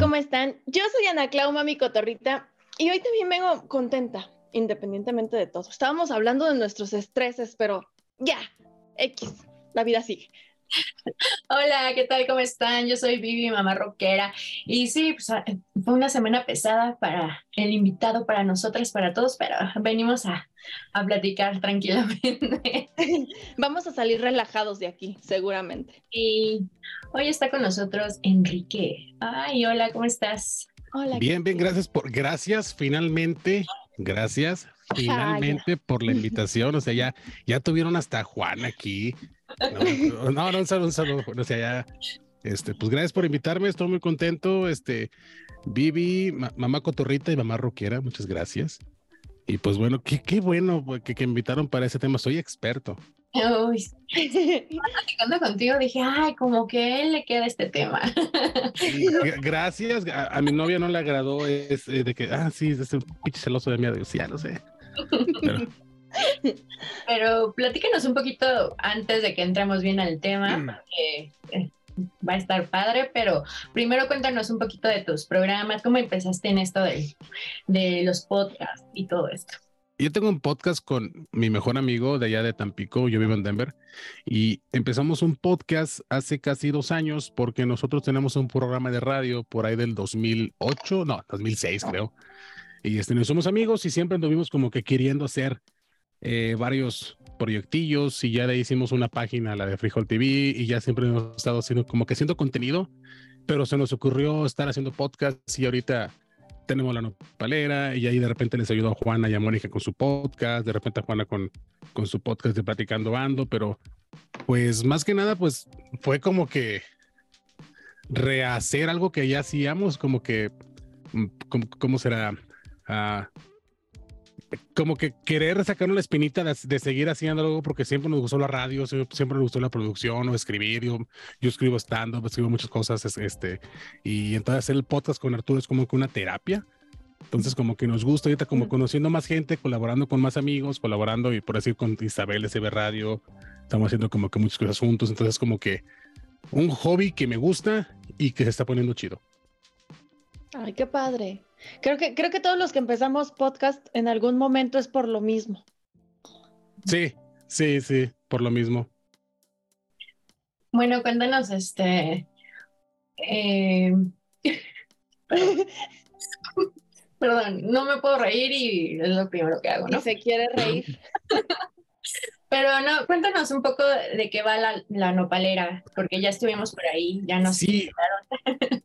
¿cómo están? Yo soy Ana Clau, mami cotorrita, y hoy también vengo contenta, independientemente de todo. Estábamos hablando de nuestros estreses, pero ya, X, la vida sigue. Hola, ¿qué tal? ¿Cómo están? Yo soy Vivi, mamá rockera. Y sí, pues, ah, fue una semana pesada para el invitado, para nosotras, para todos, pero venimos a, a platicar tranquilamente. Vamos a salir relajados de aquí, seguramente. Y hoy está con nosotros Enrique. Ay, hola, ¿cómo estás? Hola. Bien, bien, gracias por, gracias, finalmente, gracias, finalmente por la invitación. O sea, ya, ya tuvieron hasta Juan aquí. No, no, no un saludo, un saludo. O sea, ya, este, pues gracias por invitarme, estoy muy contento. Este, Vivi, mamá cotorrita y mamá roquera, muchas gracias. Y pues bueno, qué, qué bueno que, que invitaron para ese tema, soy experto. Uy, platicando contigo dije, ay, como que a él le queda este tema. gracias, a, mi novia no le agradó es, eh, de que, ah, sí, es un pinche celoso de mí, sí, ya lo sé. Pero... Pero platícanos un poquito antes de que entremos bien al tema, mm. porque eh, va a estar padre, pero primero cuéntanos un poquito de tus programas, cómo empezaste en esto de, de los podcasts y todo esto. Yo tengo un podcast con mi mejor amigo de allá de Tampico, yo vivo en Denver, y empezamos un podcast hace casi dos años porque nosotros tenemos un programa de radio por ahí del 2008, no, 2006 creo, y este, nos somos amigos y siempre nos vimos como que queriendo hacer eh, varios proyectillos y ya le hicimos una página, la de Frijol TV, y ya siempre hemos estado haciendo como que haciendo contenido, pero se nos ocurrió estar haciendo podcast y ahorita tenemos la nopalera y ahí de repente les ayudó a Juana y a Mónica con su podcast, de repente a Juana con, con su podcast de Platicando Ando, pero pues más que nada pues fue como que rehacer algo que ya hacíamos, como que, mm, ¿cómo, será? Uh, como que querer sacar una espinita de, seguir haciendo algo porque siempre nos gustó la radio, siempre nos gustó la producción o escribir. Yo, yo escribo stand-up, escribo muchas cosas. Este, y entonces hacer el podcast con Arturo es como que una terapia. Entonces, como que nos gusta ahorita, como conociendo más gente, colaborando con más amigos, colaborando y por decir con Isabel SB Radio. Estamos haciendo como que muchas cosas juntos. Entonces, como que un hobby que me gusta y que se está poniendo chido. Ay, qué padre. Creo que, creo que todos los que empezamos podcast en algún momento es por lo mismo. Sí, sí, sí, por lo mismo. Bueno, cuéntanos, este. Eh, perdón, no me puedo reír y es lo primero que hago, ¿no? se quiere reír. Pero no, cuéntanos un poco de qué va la, la nopalera, porque ya estuvimos por ahí, ya nos sí.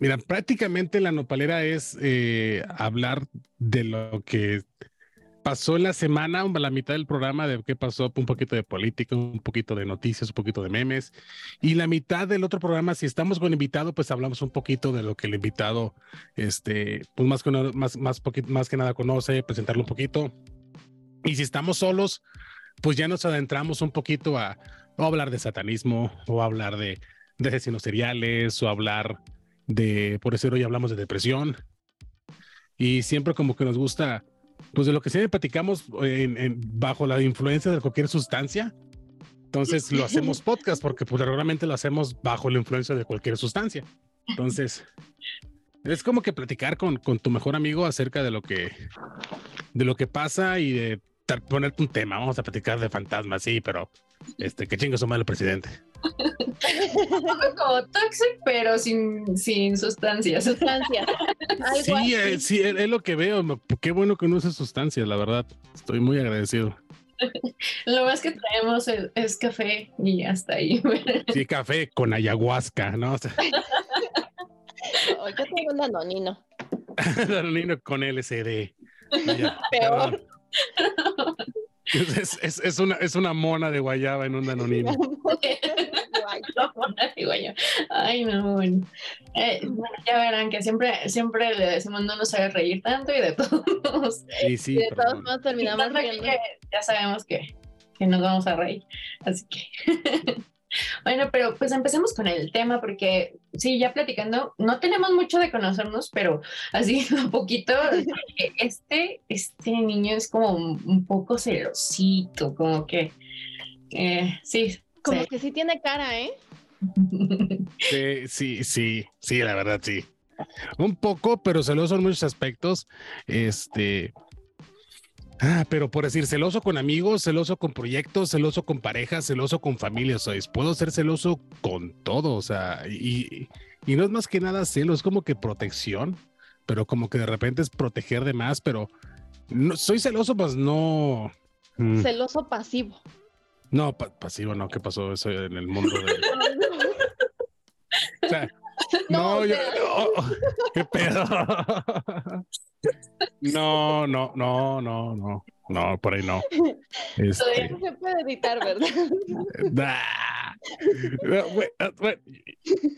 Mira, prácticamente la nopalera es eh, hablar de lo que pasó en la semana, a la mitad del programa de qué pasó, un poquito de política, un poquito de noticias, un poquito de memes. Y la mitad del otro programa, si estamos con invitado, pues hablamos un poquito de lo que el invitado, este, pues más que, más, más, más que nada conoce, presentarlo un poquito. Y si estamos solos, pues ya nos adentramos un poquito a, hablar de satanismo, o hablar de, de asesinos seriales, o hablar de, por eso hoy hablamos de depresión. Y siempre como que nos gusta, pues de lo que siempre platicamos en, bajo la influencia de cualquier sustancia. Entonces lo hacemos podcast porque pues regularmente lo hacemos bajo la influencia de cualquier sustancia. Entonces, es como que platicar con, con tu mejor amigo acerca de lo que, de lo que pasa y de ponerte un tema, vamos a platicar de fantasmas, sí, pero este, que chingo su madre el presidente. como toxic, pero sin, sin sustancias. Sustancias. sí, eh, sí, es, lo que veo. Qué bueno que no use sustancias, la verdad. Estoy muy agradecido. Lo más que traemos es, café y hasta ahí. sí, café con ayahuasca, ¿no? yo tengo un danonino. danonino con LCD. Peor. Es, es, es, una, es una mona de guayaba en un danonino. Ay, no, bueno. Eh, ya verán que siempre, siempre le decimos no nos haga reír tanto y de todos. Sí, sí, de todos modos terminamos riendo. ya sabemos que, que nos vamos a reír. Así que. Bueno, pero pues empecemos con el tema porque sí, ya platicando, no tenemos mucho de conocernos, pero así un poquito, este, este niño es como un poco celosito, como que, eh, sí. Como que sí tiene cara, ¿eh? Sí, sí, sí, sí, la verdad, sí. Un poco, pero celoso en muchos aspectos. Este, Ah, pero por decir, celoso con amigos, celoso con proyectos, celoso con parejas, celoso con familia, o sea, puedo ser celoso con todo, o sea, y, y, no es más que nada celo, es como que protección, pero como que de repente es proteger de más, pero no, soy celoso, pues no. Mm. Celoso pasivo. No, pasivo, no, ¿qué pasó eso en el mundo de... o sea, no, yo, oh, oh, qué pedo. No, no, no, no, no. No, por ahí no. Este... no se puede editar, ¿verdad?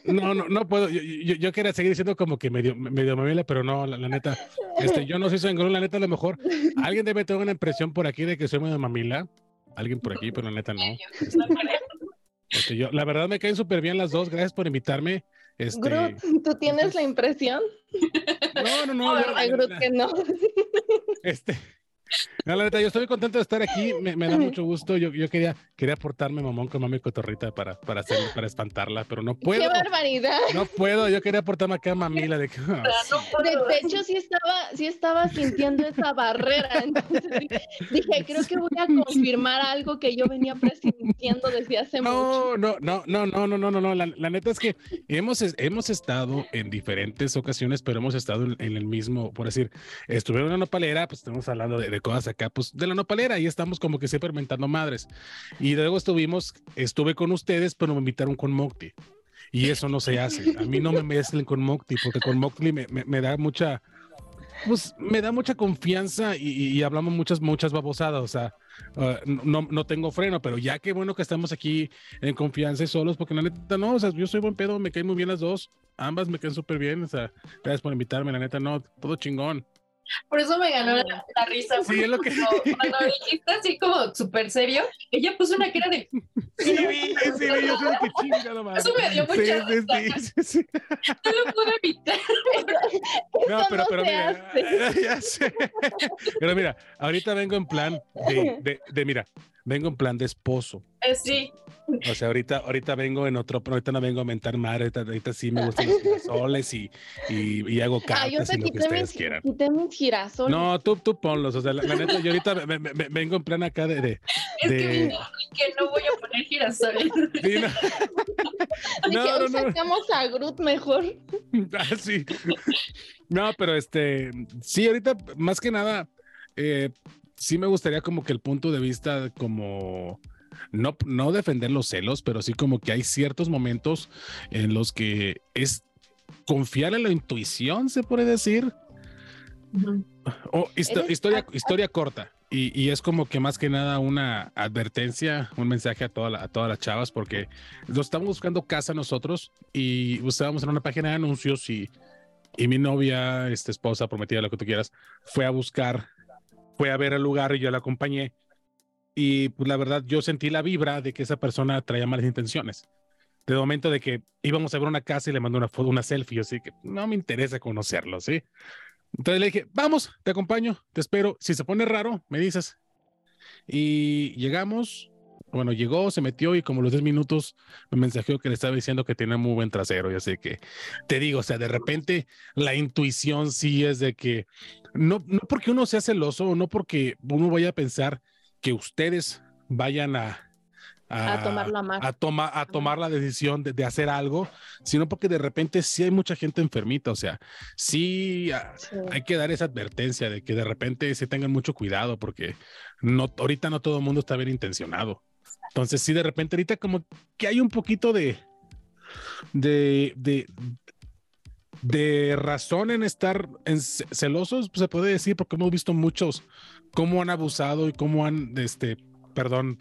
No, no, no puedo. Yo, yo, quería seguir diciendo como que medio, medio mamila, pero no, la, neta. Este, yo no soy sangrón, la neta, a lo mejor. Alguien debe tener una impresión por aquí de que soy medio mamila. Alguien por aquí, pero la neta no. Este, yo, la verdad me caen súper bien las dos. Gracias por invitarme. Este... Groot, ¿tú tienes la impresión? No, no, no. Ay, Groot, que no. Este, no, la neta, yo estoy contento de estar aquí, me, da mucho gusto. Yo, yo quería, quería portarme mamón con mami cotorrita para, para, hacer, para espantarla, pero no puedo. ¡Qué barbaridad! No puedo, yo quería portarme acá a mamila. De, que, oh, de hecho, sí estaba, sí estaba sintiendo esa barrera. Entonces dije, creo que voy a confirmar algo que yo venía presintiendo desde hace mucho. No, no, no, no, no, no, no, no. La, la, neta es que hemos, hemos estado en diferentes ocasiones, pero hemos estado en, el mismo, por decir, estuve en una nopalera, pues estamos hablando de cosas acá, pues de la nopalera, y estamos como que siempre inventando madres. Y luego estuvimos, estuve con ustedes, pero me invitaron con Mocti. Y eso no se hace. A mí no me mezclen con Mocti, porque con Mocti me, me, da mucha, pues me da mucha confianza y, hablamos muchas, muchas babosadas. O sea, ah, no, no tengo freno, pero ya qué bueno que estamos aquí en confianza y solos, porque la neta no, o sea, yo soy buen pedo, me caen muy bien las dos. Ambas me caen súper bien. O sea, gracias por invitarme, la neta no, todo chingón. Por eso me ganó la, risa. Sí, es lo que... Cuando, dijiste así como súper serio, ella puso una cara de. Sí, sí, sí, yo sé que chingada madre. Eso me dio mucha sí, sí, sí, sí, No lo pude evitar. No, pero, pero mira, ya sé. Pero mira, ahorita vengo en plan de, de, de mira, vengo en plan de esposo. Eh, sí. O sea, ahorita, ahorita vengo en otro, ahorita no vengo a mentar madre, ahorita, sí me gustan los girasoles y, y, y hago cartas ah, y lo que ustedes quieran. Quité mis girasoles. No, tú, tú ponlos, o sea, la, neta, yo ahorita me, me, vengo en plan acá de... de es de... Que, que, no voy a poner girasoles. Sí, no. no, no, no, sacamos a Groot mejor. Ah, sí. No, pero este, sí, ahorita más que nada, eh, sí me gustaría como que el punto de vista como no, no defender los celos, pero sí como que hay ciertos momentos en los que es confiar en la intuición, se puede decir. Historia, historia corta. Y, es como que más que nada una advertencia, un mensaje a, toda a todas las chavas, porque nos estamos buscando casa nosotros y estábamos en una página de anuncios y, y mi novia, esta esposa, prometida, lo que tú quieras, fue a buscar, fue a ver el lugar y yo la acompañé y pues la verdad yo sentí la vibra de que esa persona traía malas intenciones. De momento de que íbamos a ver una casa y le mandó una foto, una selfie, así que no me interesa conocerlo, ¿sí? Entonces le dije, vamos, te acompaño, te espero. Si se pone raro, me dices. Y llegamos, bueno, llegó, se metió y como los 10 minutos me mensajeó que le estaba diciendo que tiene muy buen trasero. Y así que te digo, o sea, de repente la intuición sí es de que no, no porque uno sea celoso, no porque uno vaya a pensar que ustedes vayan a, a, tomar, la a, a tomar la decisión de, hacer algo, sino porque de repente sí hay mucha gente enfermita, o sea, sí, hay que dar esa advertencia de que de repente se tengan mucho cuidado porque no, ahorita no todo el mundo está bien intencionado. Entonces sí, de repente ahorita como que hay un poquito de, de, de, de razón en estar en celosos, se puede decir, porque hemos visto muchos cómo han abusado y cómo han, este, perdón,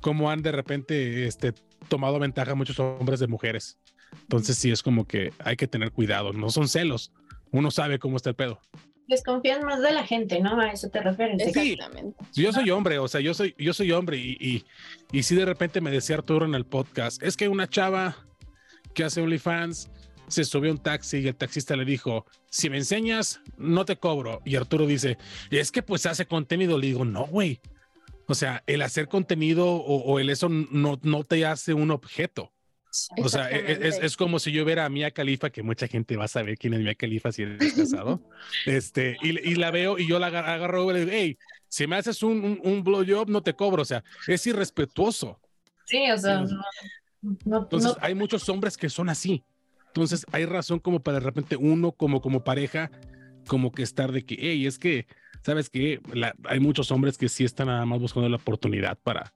cómo han de repente este, tomado ventaja muchos hombres de mujeres. Entonces sí es como que hay que tener cuidado, no son celos, uno sabe cómo está el pedo. Desconfían más de la gente, ¿no? A eso te refieres. Exactamente. Yo soy hombre, o sea, yo soy, yo soy hombre y, y, y si de repente me decía Arturo en el podcast, es que una chava que hace OnlyFans se subió a un taxi y el taxista le dijo, si me enseñas, no te cobro. Y Arturo dice, es que pues hace contenido. Le digo, no, güey. O sea, el hacer contenido o, o el eso no, no te hace un objeto. O sea, e, e, es, es, es, como si yo viera a Mia Califa, que mucha gente va a saber quién es Mia Califa si eres casado. este, y, y, la veo y yo la agarro y le digo, hey, si me haces un, un, un blowjob, no te cobro. O sea, es irrespetuoso. Sí, o sea, no, no, Entonces, no, hay muchos hombres que son así. Entonces, hay razón como para de repente uno, como, como pareja, como que estar de que, hey, es que, ¿sabes que Hay muchos hombres que sí están nada más buscando la oportunidad para,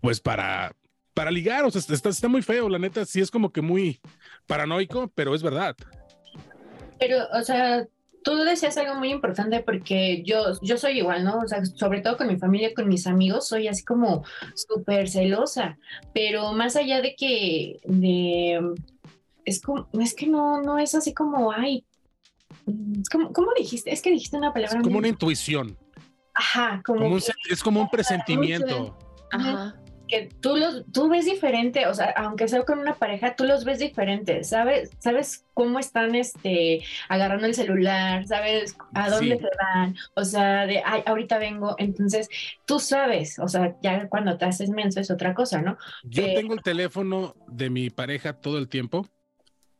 pues, para para ligar, o sea, está, está, muy feo, la neta, sí es como que muy paranoico, pero es verdad. Pero, o sea, tú decías algo muy importante porque yo, yo soy igual, ¿no? O sea, sobre todo con mi familia, con mis amigos, soy así como súper celosa, pero más allá de que, de, es como, es que no, no es así como, ay, ¿cómo, cómo dijiste? Es que dijiste una palabra. Es como muy... una intuición. Ajá, como, como un, es como un presentimiento. Ajá que tú los tú ves diferente, o sea, aunque sea con una pareja, tú los ves diferente, ¿sabes? ¿Sabes cómo están este agarrando el celular? ¿Sabes a dónde sí. se van? O sea, de ay, ahorita vengo, entonces tú sabes, o sea, ya cuando te haces menso es otra cosa, ¿no? Yo eh, tengo el teléfono de mi pareja todo el tiempo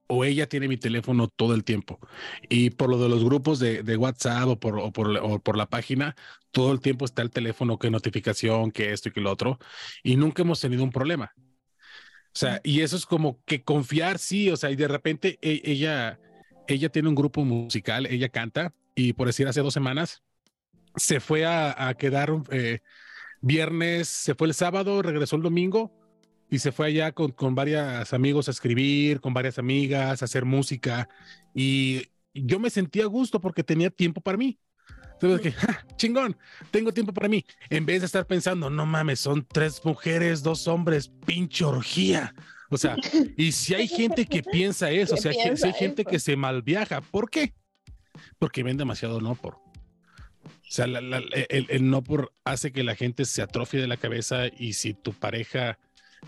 o ella tiene mi teléfono todo el tiempo. Y por lo de los grupos de, de WhatsApp o por, o, por, o por la página, todo el tiempo está el teléfono, que notificación, que esto y que lo otro. Y nunca hemos tenido un problema. O sea, y eso es como que confiar, sí, o sea, y de repente e, ella, ella tiene un grupo musical, ella canta, y por decir, hace dos semanas se fue a, a quedar eh, viernes, se fue el sábado, regresó el domingo, y se fue allá con, con varios amigos a escribir, con varias amigas, a hacer música y yo me sentía a gusto porque tenía tiempo para mí. Entonces dije, ¡Ja, chingón, tengo tiempo para mí. En vez de estar pensando, no mames, son tres mujeres, dos hombres, pinche orgía. O sea, y si hay gente que piensa eso, o sea, que, si hay gente que se malviaja, ¿por qué? Porque ven demasiado no por. O sea, la, la, el, el no por hace que la gente se atrofie de la cabeza y si tu pareja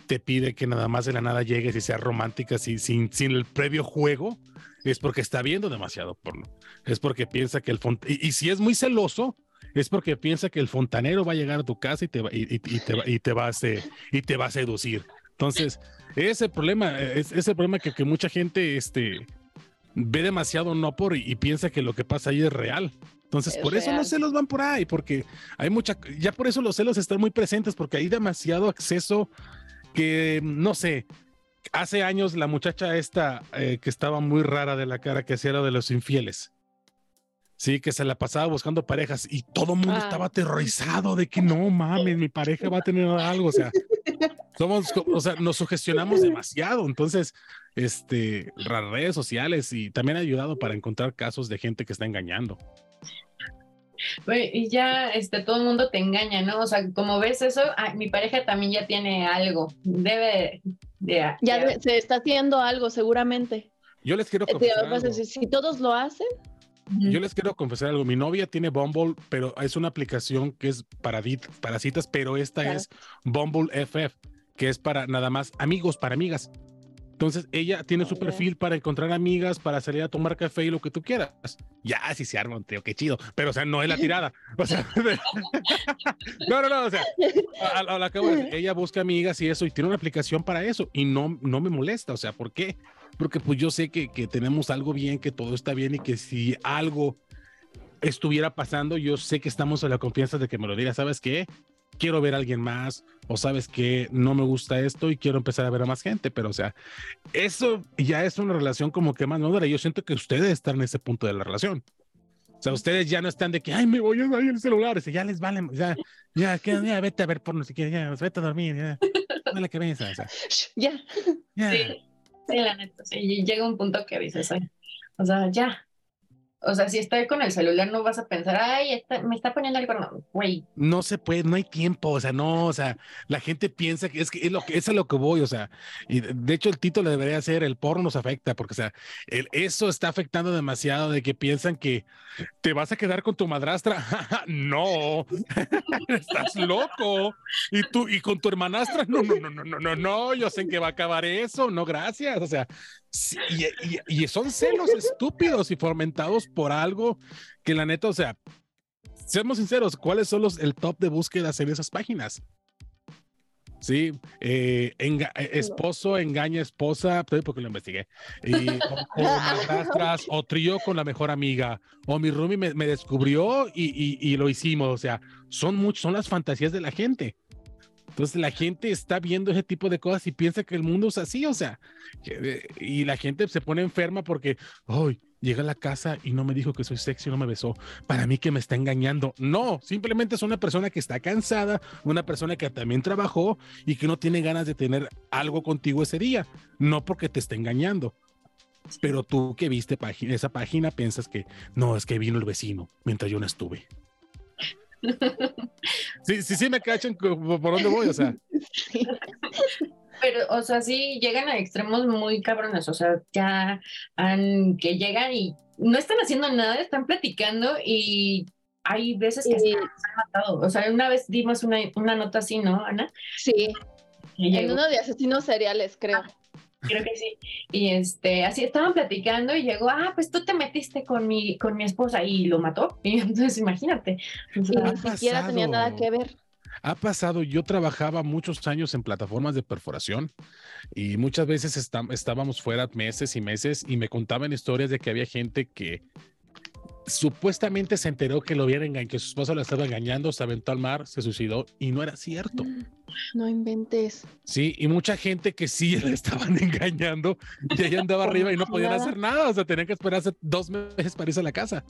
te pide que nada más de la nada llegues y sea romántica sin, sin, sin el previo juego, es porque está viendo demasiado porno. Es porque piensa que el y, y, si es muy celoso, es porque piensa que el fontanero va a llegar a tu casa y te va, y, y, y te, va, y te va a y te va a seducir. Entonces, ese problema, es ese problema que, que mucha gente este, ve demasiado no por y, piensa que lo que pasa ahí es real. Entonces, es por real. eso los celos van por ahí, porque hay mucha, ya por eso los celos están muy presentes, porque hay demasiado acceso que no sé, hace años la muchacha esta eh, que estaba muy rara de la cara, que hacía lo de los infieles. Sí, que se la pasaba buscando parejas y todo el mundo ah. estaba aterrorizado de que no mames, mi pareja va a tener algo. O sea, somos, o sea, nos sugestionamos demasiado. Entonces, este, las redes sociales y también ha ayudado para encontrar casos de gente que está engañando y ya este, todo el mundo te engaña, ¿no? O sea, como ves eso, ah, mi pareja también ya tiene algo, debe de... Ya de, se está haciendo algo seguramente. Yo les quiero confesar algo. Si, si todos lo hacen. Yo les quiero confesar algo. Mi novia tiene Bumble, pero es una aplicación que es para, para citas, pero esta claro. es Bumble FF, que es para nada más amigos, para amigas. Entonces ella tiene su perfil para encontrar amigas, para salir a tomar café y lo que tú quieras. Ya, si se arma un tío, qué chido. Pero, o sea, no es la tirada. O sea, no, no, no. O sea, a, a, a la que ella busca amigas y eso, y tiene una aplicación para eso. Y no, no me molesta. O sea, ¿por qué? Porque pues yo sé que, que tenemos algo bien, que todo está bien y que si algo estuviera pasando, yo sé que estamos a la confianza de que me lo diga, ¿sabes qué? Quiero ver a alguien más o sabes que no me gusta esto y quiero empezar a ver a más gente, pero o sea, eso ya es una relación como que más madura. Yo siento que ustedes están en ese punto de la relación. O sea, ustedes ya no están de que, ay, me voy a ir el celular, o sea, ya les vale, ya, ya, que, ya, vete a ver porno si quieres, ya, vete a dormir, ya, dale que ves, o sea. Ya. ya. Sí, sí, la neta, sí, llega un punto que dices, o sea, ya, O sea, si estoy con el celular, no vas a pensar, ay, me está poniendo el cuerno, güey. No se puede, no hay tiempo, o sea, no, o sea, la gente piensa que es que es lo que es a lo que voy, o sea, y de hecho el título debería ser el porno nos afecta, porque, o sea, el, eso está afectando demasiado de que piensan que te vas a quedar con tu madrastra. no, estás loco. Y tú, y con tu hermanastra, no, no, no, no, no, no, no, yo sé en qué va a acabar eso, no, gracias, o sea, y, son celos estúpidos y fomentados por algo que la neta, o sea, seamos sinceros, ¿cuáles son los el top de búsquedas en esas páginas? Sí, eh, eh, esposo engaña esposa, porque lo investigué. Y, o, o trío con la mejor amiga, o mi roomie me, descubrió y, y, lo hicimos. O sea, son muchos, son las fantasías de la gente. Entonces la gente está viendo ese tipo de cosas y piensa que el mundo es así, o sea, eh, y la gente se pone enferma porque, ay, llega a la casa y no me dijo que soy sexy, no me besó. Para mí que me está engañando. No, simplemente es una persona que está cansada, una persona que también trabajó y que no tiene ganas de tener algo contigo ese día, no porque te esté engañando. Pero tú que viste esa página piensas que no, es que vino el vecino mientras yo no estuve. Sí, sí, sí me cachan por dónde voy, o sea. Pero, o sea, sí llegan a extremos muy cabrones, o sea, ya han, que llegan y no están haciendo nada, están platicando y hay veces que se han matado. O sea, una vez dimos una, una nota así, ¿no, Ana? Sí. En uno de asesinos seriales, creo. Ah, Creo que sí. Y este, así estaban platicando y llegó, ah, pues tú te metiste con mi, con mi esposa y lo mató. Y entonces imagínate. ni siquiera tenía nada que ver. Ha pasado, yo trabajaba muchos años en plataformas de perforación y muchas veces estábamos fuera meses y meses y me contaban historias de que había gente que supuestamente se enteró que lo hubiera engañado, que su esposa lo estaba engañando, se aventó al mar, se suicidó y no era cierto. No inventes. Sí, y mucha gente que sí le estaban engañando y ella andaba arriba y no podían hacer nada, o sea, tenían que esperarse dos meses para irse a la casa.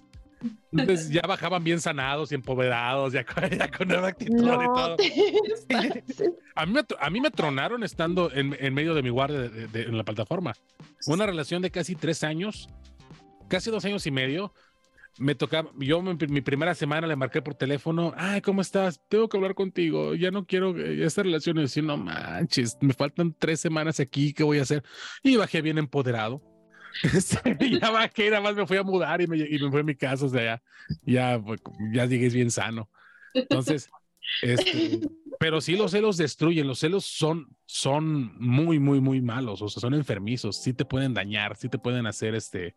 Entonces ya bajaban bien sanados y empoderados, ya, con nueva actitud y todo. A mí, me, a mí me tronaron estando en, en medio de mi guardia en la plataforma. Una relación de casi tres años, casi dos años y medio, me tocaba, yo mi, primera semana le marqué por teléfono, ay, ¿cómo estás? Tengo que hablar contigo, ya no quiero esta relación y decir, no manches, me faltan tres semanas aquí, ¿qué voy a hacer? Y bajé bien empoderado. Este, ya bajé, nada más me fui a mudar y me, fui a mi casa, o sea, ya, ya, ya llegué bien sano. Entonces, este, pero sí los celos destruyen, los celos son, son muy, muy, muy malos, o sea, son enfermizos, sí te pueden dañar, sí te pueden hacer este,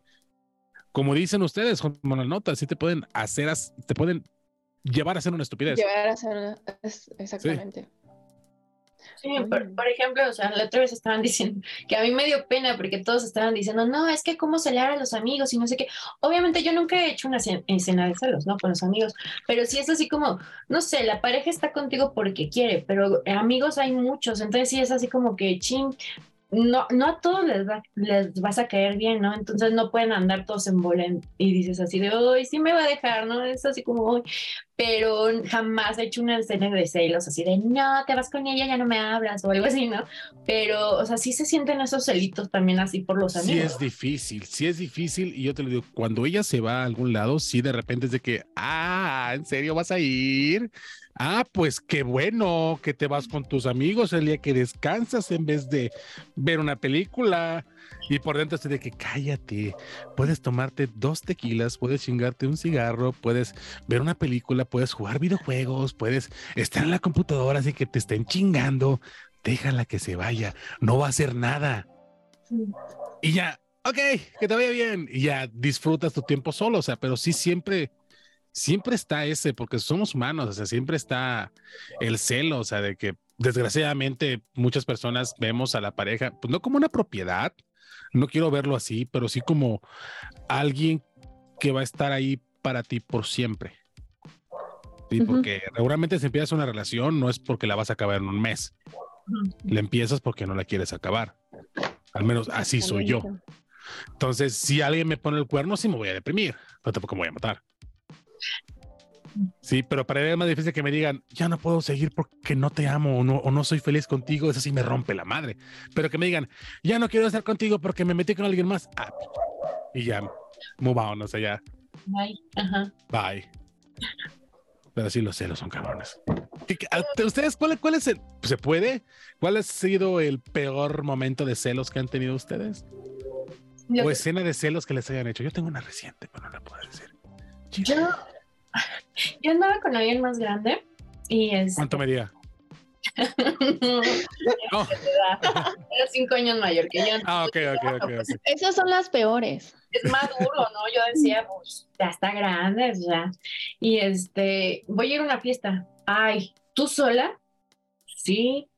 como dicen ustedes, como la nota, sí te pueden hacer, te pueden llevar a hacer una estupidez. Llevar a hacer, exactamente. Sí. por, ejemplo, o sea, la otra vez estaban diciendo que a mí me dio pena porque todos estaban diciendo, no, es que cómo celebrar a los amigos y no sé qué. Obviamente yo nunca he hecho una escena de celos, ¿no? Con los amigos, pero sí es así como, no sé, la pareja está contigo porque quiere, pero amigos hay muchos, entonces sí es así como que, ching, no, no a todos les, les vas a caer bien, ¿no? Entonces no pueden andar todos en bolen y dices así de, hoy sí me va a dejar, ¿no? Es así como, pero jamás he hecho una escena de celos así de, no, te vas con ella, ya no me hablas o algo así, ¿no? Pero, o sea, sí se sienten esos celitos también así por los amigos. Sí es difícil, sí es difícil y yo te lo digo, cuando ella se va a algún lado, sí de repente es de que, ah, ¿en serio vas a ir? Ah, pues qué bueno que te vas con tus amigos el día que descansas en vez de ver una película. Y por dentro estoy de que cállate, puedes tomarte dos tequilas, puedes chingarte un cigarro, puedes ver una película, puedes jugar videojuegos, puedes estar en la computadora así que te estén chingando. Déjala que se vaya, no va a hacer nada. Y ya, ok, que te vaya bien. Y ya disfrutas tu tiempo solo, o sea, pero sí siempre siempre está ese, porque somos humanos, o sea, siempre está el celo, o sea, de que desgraciadamente muchas personas vemos a la pareja, pues no como una propiedad, no quiero verlo así, pero sí como alguien que va a estar ahí para ti por siempre. Sí, porque regularmente si empiezas una relación no es porque la vas a acabar en un mes. La empiezas porque no la quieres acabar. Al menos así soy yo. Entonces, si alguien me pone el cuerno, sí me voy a deprimir, pero tampoco me voy a matar. Sí, pero para él es más difícil que me digan, ya no puedo seguir porque no te amo o no, o no soy feliz contigo, eso sí me rompe la madre. Pero que me digan, ya no quiero estar contigo porque me metí con alguien más. Ah, y ya, move on, o sea, ya, Bye. Ajá. Bye. Pero sí, los celos son cabrones. ¿Qué- qué- a- ¿Ustedes cuál, cuál es el. ¿Se puede? ¿Cuál ha sido el peor momento de celos que han tenido ustedes? O escena de celos que les hayan hecho. Yo tengo una reciente, pero no la puedo decir. yo, yo andaba con alguien más grande y es. ¿Cuánto medía? No. Era cinco años mayor que yo. Ah, ok, ok, ok. ok. Esas son las peores. es maduro, ¿no? Yo decía, pues, ya está grande, ya. Y este, voy a ir a una fiesta. Ay, ¿tú sola? Sí.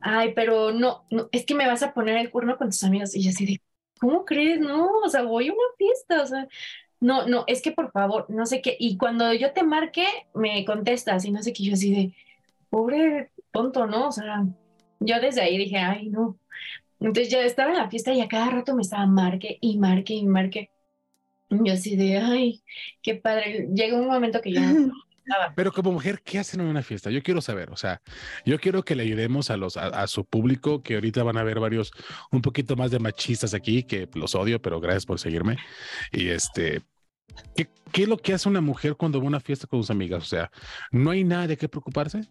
Ay, pero no, no, es que me vas a poner el cuerno con tus amigos. Y yo así de, ¿cómo crees? No, o sea, voy a una fiesta, o sea, no, no, es que por favor, no sé qué. Y cuando yo te marque, me contestas y no sé qué, yo así de, pobre tonto, ¿no? O sea, yo desde ahí dije, ay, no. Entonces ya estaba en la fiesta y a cada rato me estaba marque y marque y marque. Y Yo así de, ay, qué padre. Llegó un momento que estaba. Pero como mujer, ¿qué hacen en una fiesta? Yo quiero saber, o sea, yo quiero que le ayudemos a los a, a su público, que ahorita van a ver varios un poquito más de machistas aquí, que los odio, pero gracias por seguirme. Y este, ¿qué, qué es lo que hace una mujer cuando va a una fiesta con sus amigas? O sea, ¿no hay nada de qué preocuparse?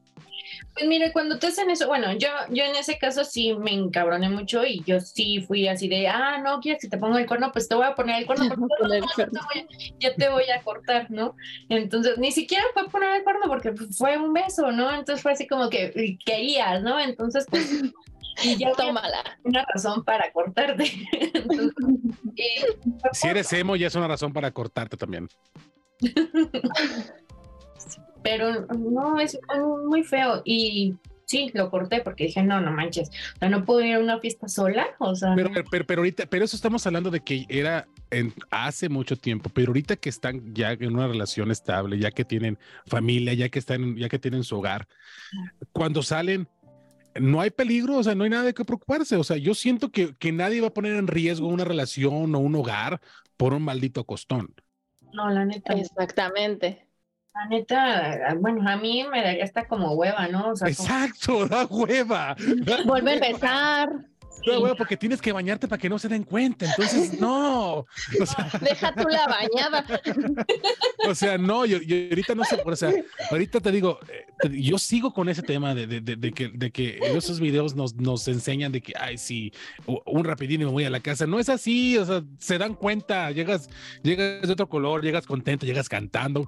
Pues mire, cuando te hacen eso, bueno, yo, yo en ese caso sí me encabroné mucho y yo sí fui así de, ah, no quieres que te ponga el cuerno, pues te voy a poner el cuerno porque no, no, cuerno. te voy a- ya te voy a cortar, ¿no? Entonces, ni siquiera fue poner el cuerno porque fue un beso, ¿no? Entonces fue así como que querías, ¿no? Entonces, pues, y ya Tómala. una razón para cortarte. Entonces, Si eres emo, ya es una razón para cortarte también. pero no, es muy feo. Y sí, lo corté porque dije, no, no manches, o sea, no puedo ir a una fiesta sola, o sea, Pero, no. pero, pero, pero ahorita, pero eso estamos hablando de que era en, hace mucho tiempo, pero ahorita que están ya en una relación estable, ya que tienen familia, ya que están, ya que tienen su hogar, cuando salen, no hay peligro, o sea, no hay nada de qué preocuparse. O sea, yo siento que, que nadie va a poner en riesgo una relación o un hogar por un maldito costón. no, la neta, Exactamente. la neta, bueno, a mí me daría hasta como hueva, ¿no? O sea, como- Exacto, da hueva. Vuelve a empezar. Porque tienes que bañarte para que no se den cuenta. Entonces, no. O sea, Deja tú la bañada. O sea, no, yo, yo ahorita no sé, o sea, ahorita te digo, eh, yo sigo con ese tema de, de- de- de que, de que esos videos nos, nos enseñan de que, ay, sí, un rapidín y me voy a la casa. No es así, o sea, se dan cuenta, llegas, llegas de otro color, llegas contento, llegas cantando.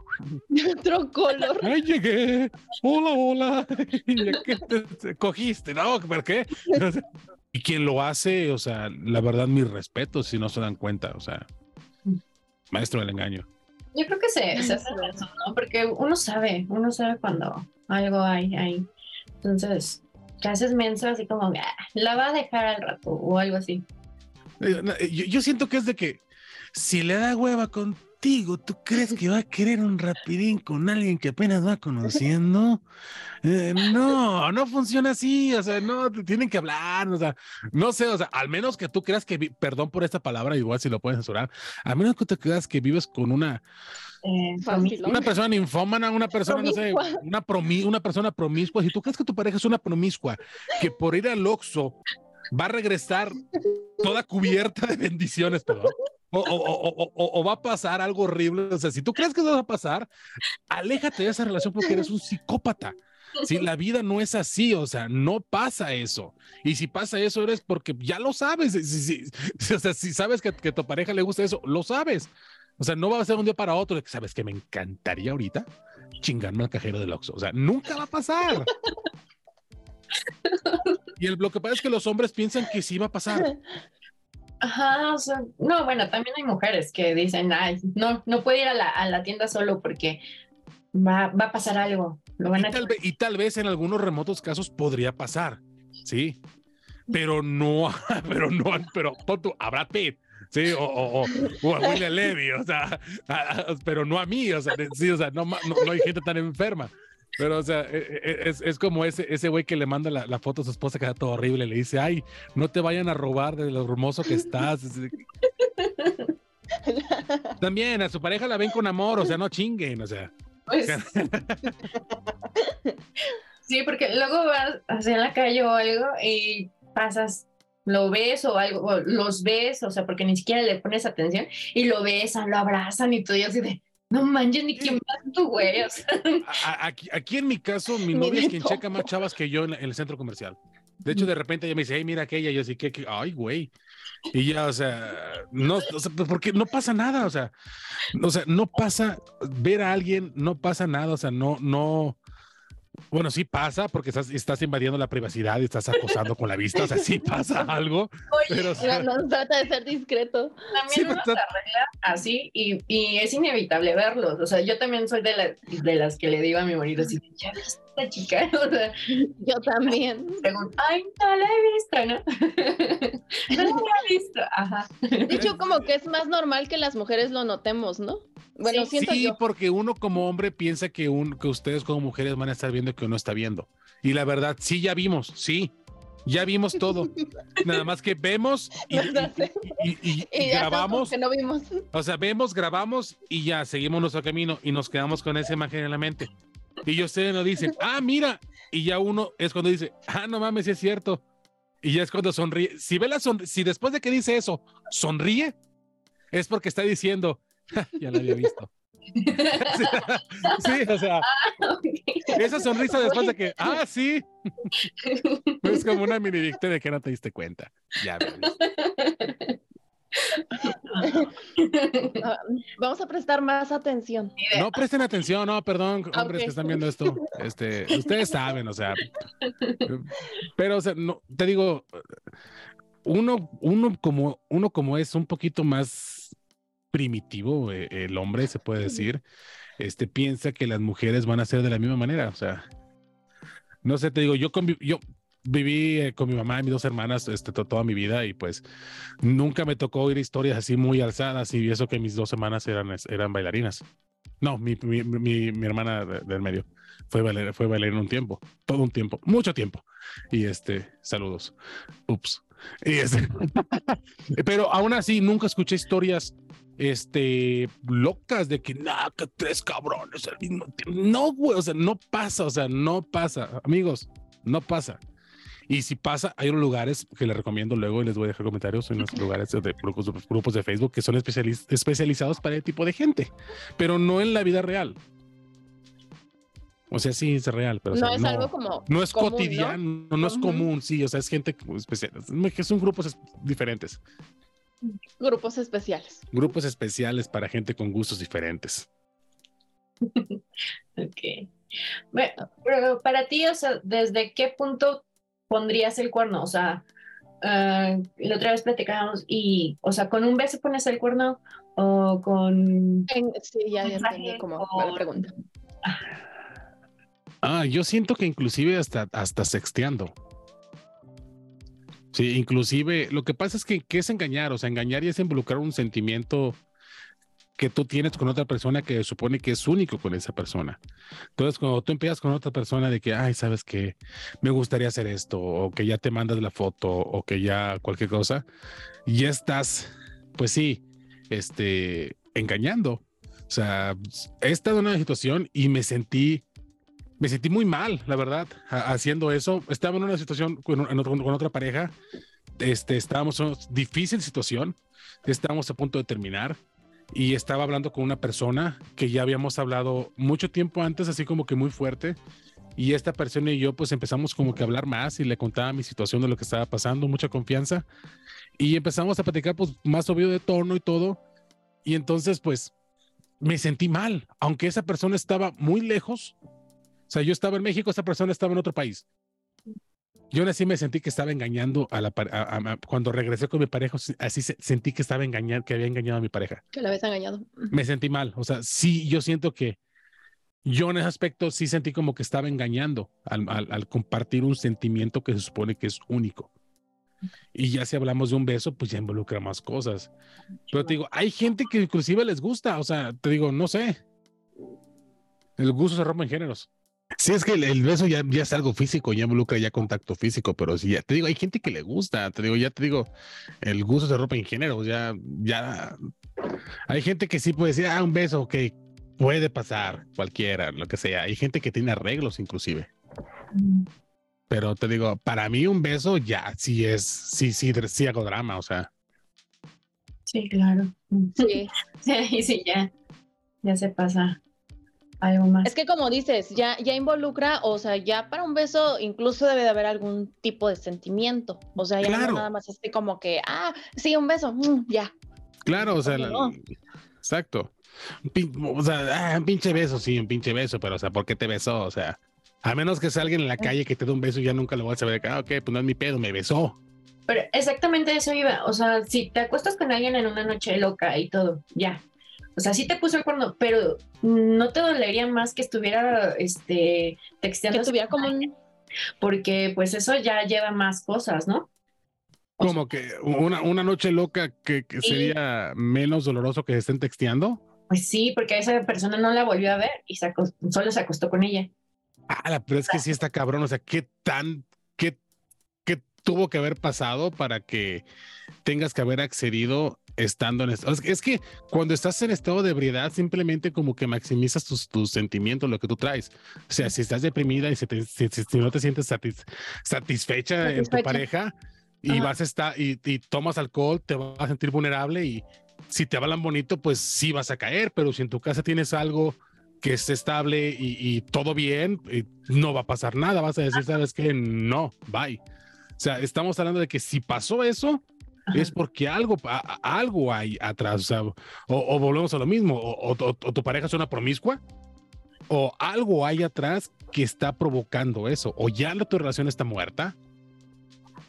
Otro color. Ay, llegué, hola, hola, te, te cogiste, ¿no? ¿Por qué? O sea, y quien lo hace, o sea, la verdad, mis respetos si no se dan cuenta, o sea, maestro del engaño. yo creo que se, se hace eso, ¿no? Porque uno sabe, uno sabe cuando algo hay ahí. Entonces, te haces menso así como, "Ah, la va a dejar al rato o algo así. Eh, eh, Yo, yo siento que es de que si le da hueva contigo, ¿tú crees que va a querer un rapidín con alguien que apenas va conociendo? Eh, no, no funciona así, o sea, no, te tienen que hablar, o sea, no sé, o sea, al menos que tú creas que, perdón por esta palabra, igual si lo puedes censurar, a menos que te creas que vives con una, Eh, una persona ninfómana, una persona, no sé, Promiscua. una, promi- una persona promiscua, si tú crees que tu pareja es una promiscua, que por ir al Oxxo va a regresar toda cubierta de bendiciones, perdón, o, va a pasar algo horrible, o sea, si tú crees que eso va a pasar, aléjate de esa relación porque eres un psicópata. Si la vida no es así, o sea, no pasa eso. Y si pasa eso, eres porque ya lo sabes. Si, o sea, si sabes que, tu pareja le gusta eso, lo sabes. O sea, no va a ser un día para otro. ¿Sabes que me encantaría ahorita? Chingarme al cajero del Oxxo. O sea, nunca va a pasar. Y el, lo que pasa es que los hombres piensan que sí va a pasar. Ajá, o sea, no, bueno, también hay mujeres que dicen, ay, no, no puede ir a la, a la tienda solo porque va, va a pasar algo. Lo van Y a tal, ve- y tal vez en algunos remotos casos podría pasar, sí, pero no, pero no, pero a Brad Pitt, sí, o, o, o- o a William Levy, o sea, a- a- pero no a mí, o sea, sí, o sea, no, no, no hay gente tan enferma. Pero, o sea, e- e- es, es como ese, ese güey que le manda la, la foto a su esposa que está todo horrible, le dice, ay, no te vayan a robar de lo hermoso que estás. También a su pareja la ven con amor, o sea, no chinguen, o sea. Pues, sí, porque luego vas hacia la calle o algo y pasas lo ves o algo, o los ves, o sea, porque ni siquiera le pones atención y lo besan, lo abrazan y todo, y así de, no manches, ni quién más tú, güey. O sea, Aquí, aquí en mi caso, mi novia es quien checa más chavas que yo en, en el centro comercial. De hecho, de repente ella me dice, hey, mira aquella, y yo así que, que- ay, güey. Y ya, o sea, no, o sea, pues, porque no pasa nada, o sea, o sea, no pasa, ver a alguien, no pasa nada, o sea, no, no, bueno, sí pasa porque estás, estás invadiendo la privacidad y estás acosando con la vista, o sea, sí pasa algo, pero, o sea, No, no trata de ser discreto. también Sí, uno pero- se arregla así y, y es inevitable verlos. O sea, yo también soy de, la- de las que le digo a mi marido así, ya a esta chica, o sea, Yo también. según, ay, no la he visto, ¿no? no la he visto, ajá. De hecho, como que es más normal que las mujeres lo notemos, ¿no? Bueno, Sí, siento sí, yo. porque uno como hombre piensa que, un, que ustedes como mujeres van a estar viendo que uno está viendo. Y la verdad, sí, ya vimos, sí, ya vimos todo. Nada más que vemos y, ¿Verdad? y- y- y- y Y ya grabamos, Que no vimos. o sea, vemos, grabamos y ya seguimos nuestro camino y nos quedamos con esa imagen en la mente. Y ustedes nos dicen, ah, mira, y ya uno es cuando dice, ah, no mames, sí es cierto. Y ya es cuando sonríe. Si ve la sonri- si después de que dice eso, sonríe, es porque está diciendo, "Ja, ya la había visto. sí, o sea, esa sonrisa después de que, ah, sí, es como una mini victoria de que no te diste cuenta. Ya. Ah, Vamos a prestar más atención. No presten atención, no, perdón, Ah, hombres que están viendo esto. Este, ustedes saben, o sea. Pero, o sea, no, te digo, uno, uno como, uno como es un poquito más primitivo, eh, el hombre, se puede decir, este, piensa que las mujeres van a ser de la misma manera, o sea. No sé, te digo, yo yo viví eh, con mi mamá y mis dos hermanas este, to- toda mi vida y pues nunca me tocó oír historias así muy alzadas y eso que mis dos hermanas eran, eran bailarinas. No, mi, mi, mi, mi hermana de- del medio fue bailarina, fue bailarina un tiempo, todo un tiempo, mucho tiempo. Y este, saludos. Ups. Y este, pero aún así nunca escuché historias este locas de que nada que tres cabrones al mismo tiempo. No, güey, o sea, no pasa, o sea, no pasa, amigos, no pasa. Y si pasa, hay unos lugares que les recomiendo luego y les voy a dejar comentarios en los lugares de grupos, grupos de Facebook que son especializ- especializados para el tipo de gente, pero no en la vida real. O sea, sí es real, pero o no sea, es algo como. no es común, ¿no? cotidiano, no, es común, sí, o sea, es gente especial, que son grupos es- diferentes, Grupos especiales. grupos especiales para gente con gustos diferentes. Ok. Bueno, pero para ti, o sea, ¿desde qué punto pondrías el cuerno? O sea, ah, la otra vez platicábamos y, o sea, ¿con un beso pones el cuerno o con... Sí, ya, ya mensaje entendí cómo o- va la pregunta. Ah, yo siento que inclusive hasta, hasta sexteando. Sí, inclusive lo que pasa es que ¿qué es engañar? O sea, engañar y es involucrar un sentimiento que tú tienes con otra persona que supone que es único con esa persona. Entonces, cuando tú empiezas con otra persona de que, ay, sabes que me gustaría hacer esto, o que ya te mandas la foto, o que ya cualquier cosa, ya estás, pues sí, este, engañando. O sea, he estado en una situación y me sentí me sentí muy mal, la verdad, ha- haciendo eso. Estaba en una situación con otra pareja. Este, estábamos en una difícil situación. Estábamos a punto de terminar y estaba hablando con una persona que ya habíamos hablado mucho tiempo antes, así como que muy fuerte. Y esta persona y yo, pues empezamos como que a hablar más y le contaba mi situación de lo que estaba pasando, mucha confianza. Y empezamos a platicar, pues más obvio de tono y todo. Y entonces, pues me sentí mal, aunque esa persona estaba muy lejos. O sea, yo estaba en México, esa persona estaba en otro país. Yo así me sentí que estaba engañando a la a- a- a- cuando regresé con mi pareja, así se- sentí que estaba engañando, que había engañado a mi pareja. Que la habías engañado. Me sentí mal, o sea, sí, yo siento que yo en ese aspecto sí sentí como que estaba engañando al, al- al compartir un sentimiento que se supone que es único. Y ya si hablamos de un beso, pues ya involucra más cosas. Pero te digo, hay gente que inclusive les gusta, o sea, te digo, no sé. El gusto se rompe en géneros. Sí, es que el, el beso ya, ya es algo físico, ya involucra ya contacto físico, pero sí, ya te digo, hay gente que le gusta, te digo, ya te digo, el gusto se rompe en géneros, ya, ya. Hay gente que sí puede decir, ah, un beso, ok, puede pasar, cualquiera, lo que sea. Hay gente que tiene arreglos inclusive. pero te digo, para mí un beso ya sí es, sí, sí, sí hago drama, o sea. Sí, claro. Sí. Sí, sí, ya, ya se pasa algo más. Es que como dices, ya, ya involucra, o sea, ya para un beso incluso debe de haber algún tipo de sentimiento. O sea, ya Claro. no nada más así como que, ah, sí, un beso, mm, ya. Claro, o sea, la- No. exacto. O sea, ah, un pinche beso, sí, un pinche beso, pero o sea, ¿por qué te besó? O sea, a menos que salga en la calle que te dé un beso y ya nunca lo voy a saber. Ah, ok, pues no es mi pedo, me besó. Pero exactamente eso iba. O sea, si te acuestas con alguien en una noche loca y todo, ya. O sea, sí te puso el cuerno, pero no te dolería más que estuviera este, texteando. Que tuviera como un... Porque pues eso ya lleva más cosas, ¿no? O Como que una, una noche loca que, que Sí. sería menos doloroso que se estén texteando. Pues sí, porque a esa persona no la volvió a ver y se solo se acostó con ella. Ah, la- pero es que sí está cabrón. O sea, ¿qué tan, qué, qué tuvo que haber pasado para que tengas que haber accedido estando en estado? Es que, que cuando estás en estado de ebriedad, simplemente como que maximizas tus, tus sentimientos, lo que tú traes. O sea, si estás deprimida y si, te- si- no te sientes satis- satisfecha, en tu pareja y Ajá. vas a estar y, y tomas alcohol, te vas a sentir vulnerable y si te hablan bonito, pues sí vas a caer, pero si en tu casa tienes algo que es estable y, y todo bien, eh, no va a pasar nada, vas a decir, ¿sabes qué? No, bye. O sea, estamos hablando de que si pasó eso. Es porque algo, a- algo hay atrás, o sea, o, o volvemos a lo mismo, o, o- o- o tu pareja es una promiscua, o algo hay atrás que está provocando eso, o ya la, tu relación está muerta,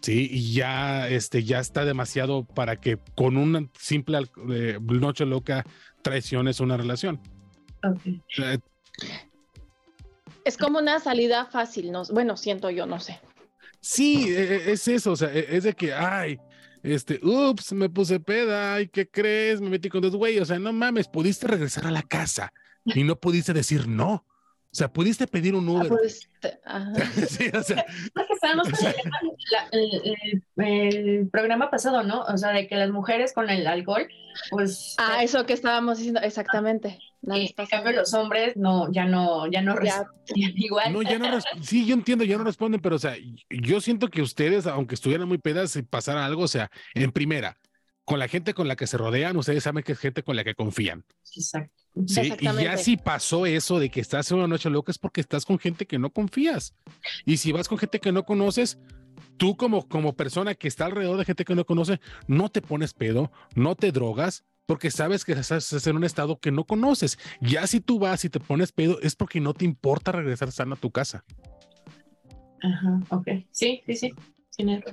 sí, y ya, este, ya está demasiado para que con una simple eh, noche loca traiciones una relación. Ok. O sea, Es como una salida fácil, ¿no? Bueno, siento yo, no sé. Sí, e- e- es eso, o sea, e- es de que, ay, este, ups, me puse peda, ay, ¿qué crees? Me metí con dos güeyes, o sea, no mames, pudiste regresar a la casa y no pudiste decir no. O sea, pudiste pedir un Ah, Uber. pues, te- ajá. Sí, o sea, Lo que estábamos con el, el- el- el programa pasado, ¿no? O sea, de que las mujeres con el alcohol, pues. Ah, eso que estábamos diciendo, exactamente. Y en cambio los hombres no, ya no, ya no Ya. respondían igual. no, ya no, sí, yo entiendo, ya no responden, pero, o sea, yo siento que ustedes, aunque estuvieran muy pedas, si pasara algo, o sea, en primera, con la gente con la que se rodean, ustedes saben que es gente con la que confían. Exacto. Sí, y ya si pasó eso de que estás en una noche loca es porque estás con gente que no confías. Y si vas con gente que no conoces, tú como, como persona que está alrededor de gente que no conoce, no te pones pedo, no te drogas, porque sabes que estás en un estado que no conoces. Ya si tú vas y te pones pedo, es porque no te importa regresar sano a tu casa. Ajá, ok. Sí, sí, sí. Tienes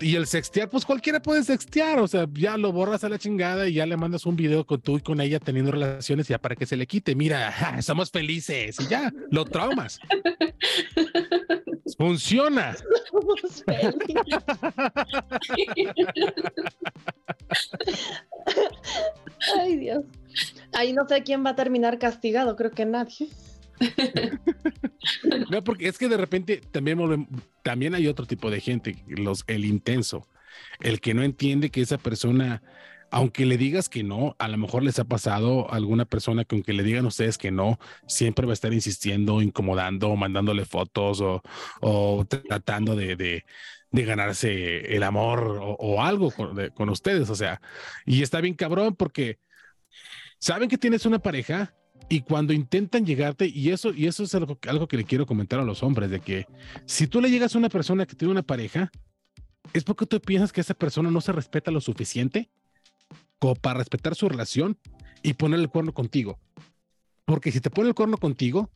y el sextear, pues cualquiera puede sextear, o sea, ya lo borras a la chingada y ya le mandas un video con tú y con ella teniendo relaciones ya para que se le quite. Mira, ja, somos felices y ya, lo traumas. Funciona. Ay, Dios. Ahí no sé quién va a terminar castigado, creo que nadie. No, porque es que de repente también, también hay otro tipo de gente, los, el intenso, el que no entiende que esa persona, aunque le digas que no, a lo mejor les ha pasado a alguna persona que aunque le digan ustedes que no, siempre va a estar insistiendo, incomodando, mandándole fotos o, tratando de, ganarse el amor o, algo con ustedes. O sea, y está bien cabrón porque saben que tienes una pareja y cuando intentan llegarte, y eso, y eso es algo, algo que le quiero comentar a los hombres, de que si tú le llegas a una persona que tiene una pareja, es porque tú piensas que esa persona no se respeta lo suficiente como para respetar su relación y poner el cuerno contigo. Porque si te pone el cuerno contigo,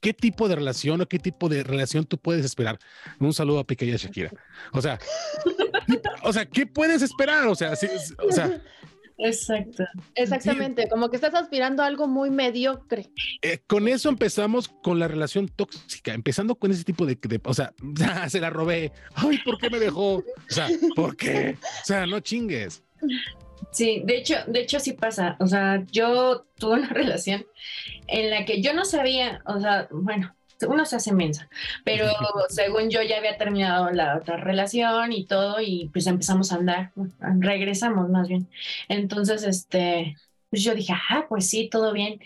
¿qué tipo de relación o qué tipo de relación tú puedes esperar? Un saludo a Piqué y a Shakira. O sea, o sea, ¿qué puedes esperar? O sea, sí, o sea, Exacto. Exactamente, como que estás aspirando a algo muy mediocre. Eh, con eso empezamos con la relación tóxica, empezando con ese tipo de, de- o sea, "Ah, se la robé, ay, ¿por qué me dejó? O sea, ¿por qué? O sea, no chingues. Sí, de hecho, de hecho sí pasa. O sea, yo tuve una relación en la que yo no sabía, o sea, bueno, uno se hace mensa, pero según yo ya había terminado la otra relación y todo, y pues empezamos a andar, regresamos más bien. Entonces, este, pues yo dije, ah, pues sí, todo bien.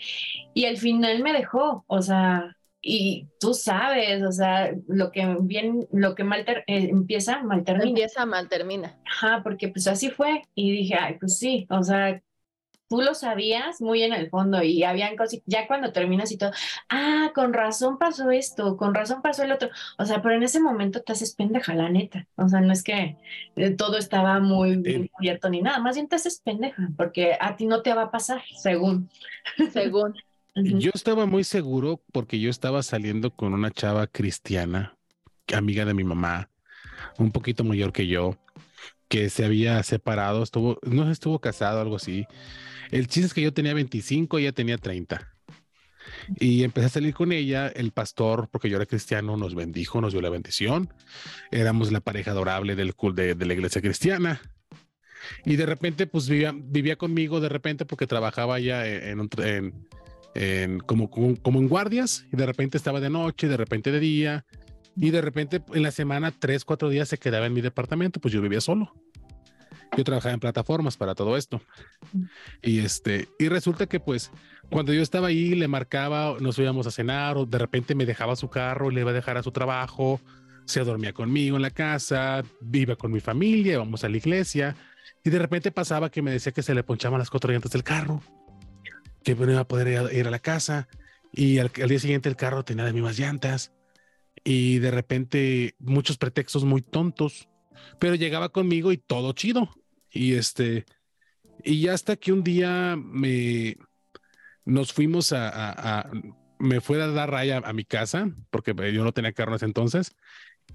Y al final me dejó, o sea, y tú sabes, o sea, lo que bien, lo que mal eh, empieza, mal termina. Empieza, mal termina. Ajá, porque pues así fue. Y dije, ay, pues sí, o sea, tú lo sabías muy en el fondo y habían cosas, ya cuando terminas y todo, ah, con razón pasó esto, con razón pasó el otro. O sea, pero en ese momento te haces pendeja, la neta. O sea, no es que eh, todo estaba muy bien cubierto ni nada, más bien te haces pendeja, porque a ti no te va a pasar, según. Según. Yo estaba muy seguro porque yo estaba saliendo con una chava cristiana, amiga de mi mamá, un poquito mayor que yo, que se había separado, estuvo, no estuvo casado, algo así. El chiste es que yo tenía 25 y ella tenía 30. Y empecé a salir con ella, el pastor, porque yo era cristiano, nos bendijo, nos dio la bendición. Éramos la pareja adorable del de, de la iglesia cristiana. Y de repente, pues vivía, vivía conmigo, de repente, porque trabajaba ya en, un, en, como, como, en guardias y de repente estaba de noche, de repente de día y de repente en la semana tres, cuatro días se quedaba en mi departamento, pues yo vivía solo. Yo trabajaba en plataformas para todo esto. Y este, y resulta que pues cuando yo estaba ahí le marcaba, nos íbamos a cenar o de repente me dejaba su carro, le iba a dejar a su trabajo, se dormía conmigo en la casa, viva con mi familia, íbamos a la iglesia y de repente pasaba que me decía que se le ponchaban las cuatro llantas del carro que no iba a poder ir a, la casa y al, día siguiente el carro tenía las mismas llantas y de repente muchos pretextos muy tontos, pero llegaba conmigo y todo chido. Y este, y hasta que un día me, nos fuimos a, me fue a dar raya a, mi casa, porque yo no tenía carro en ese entonces,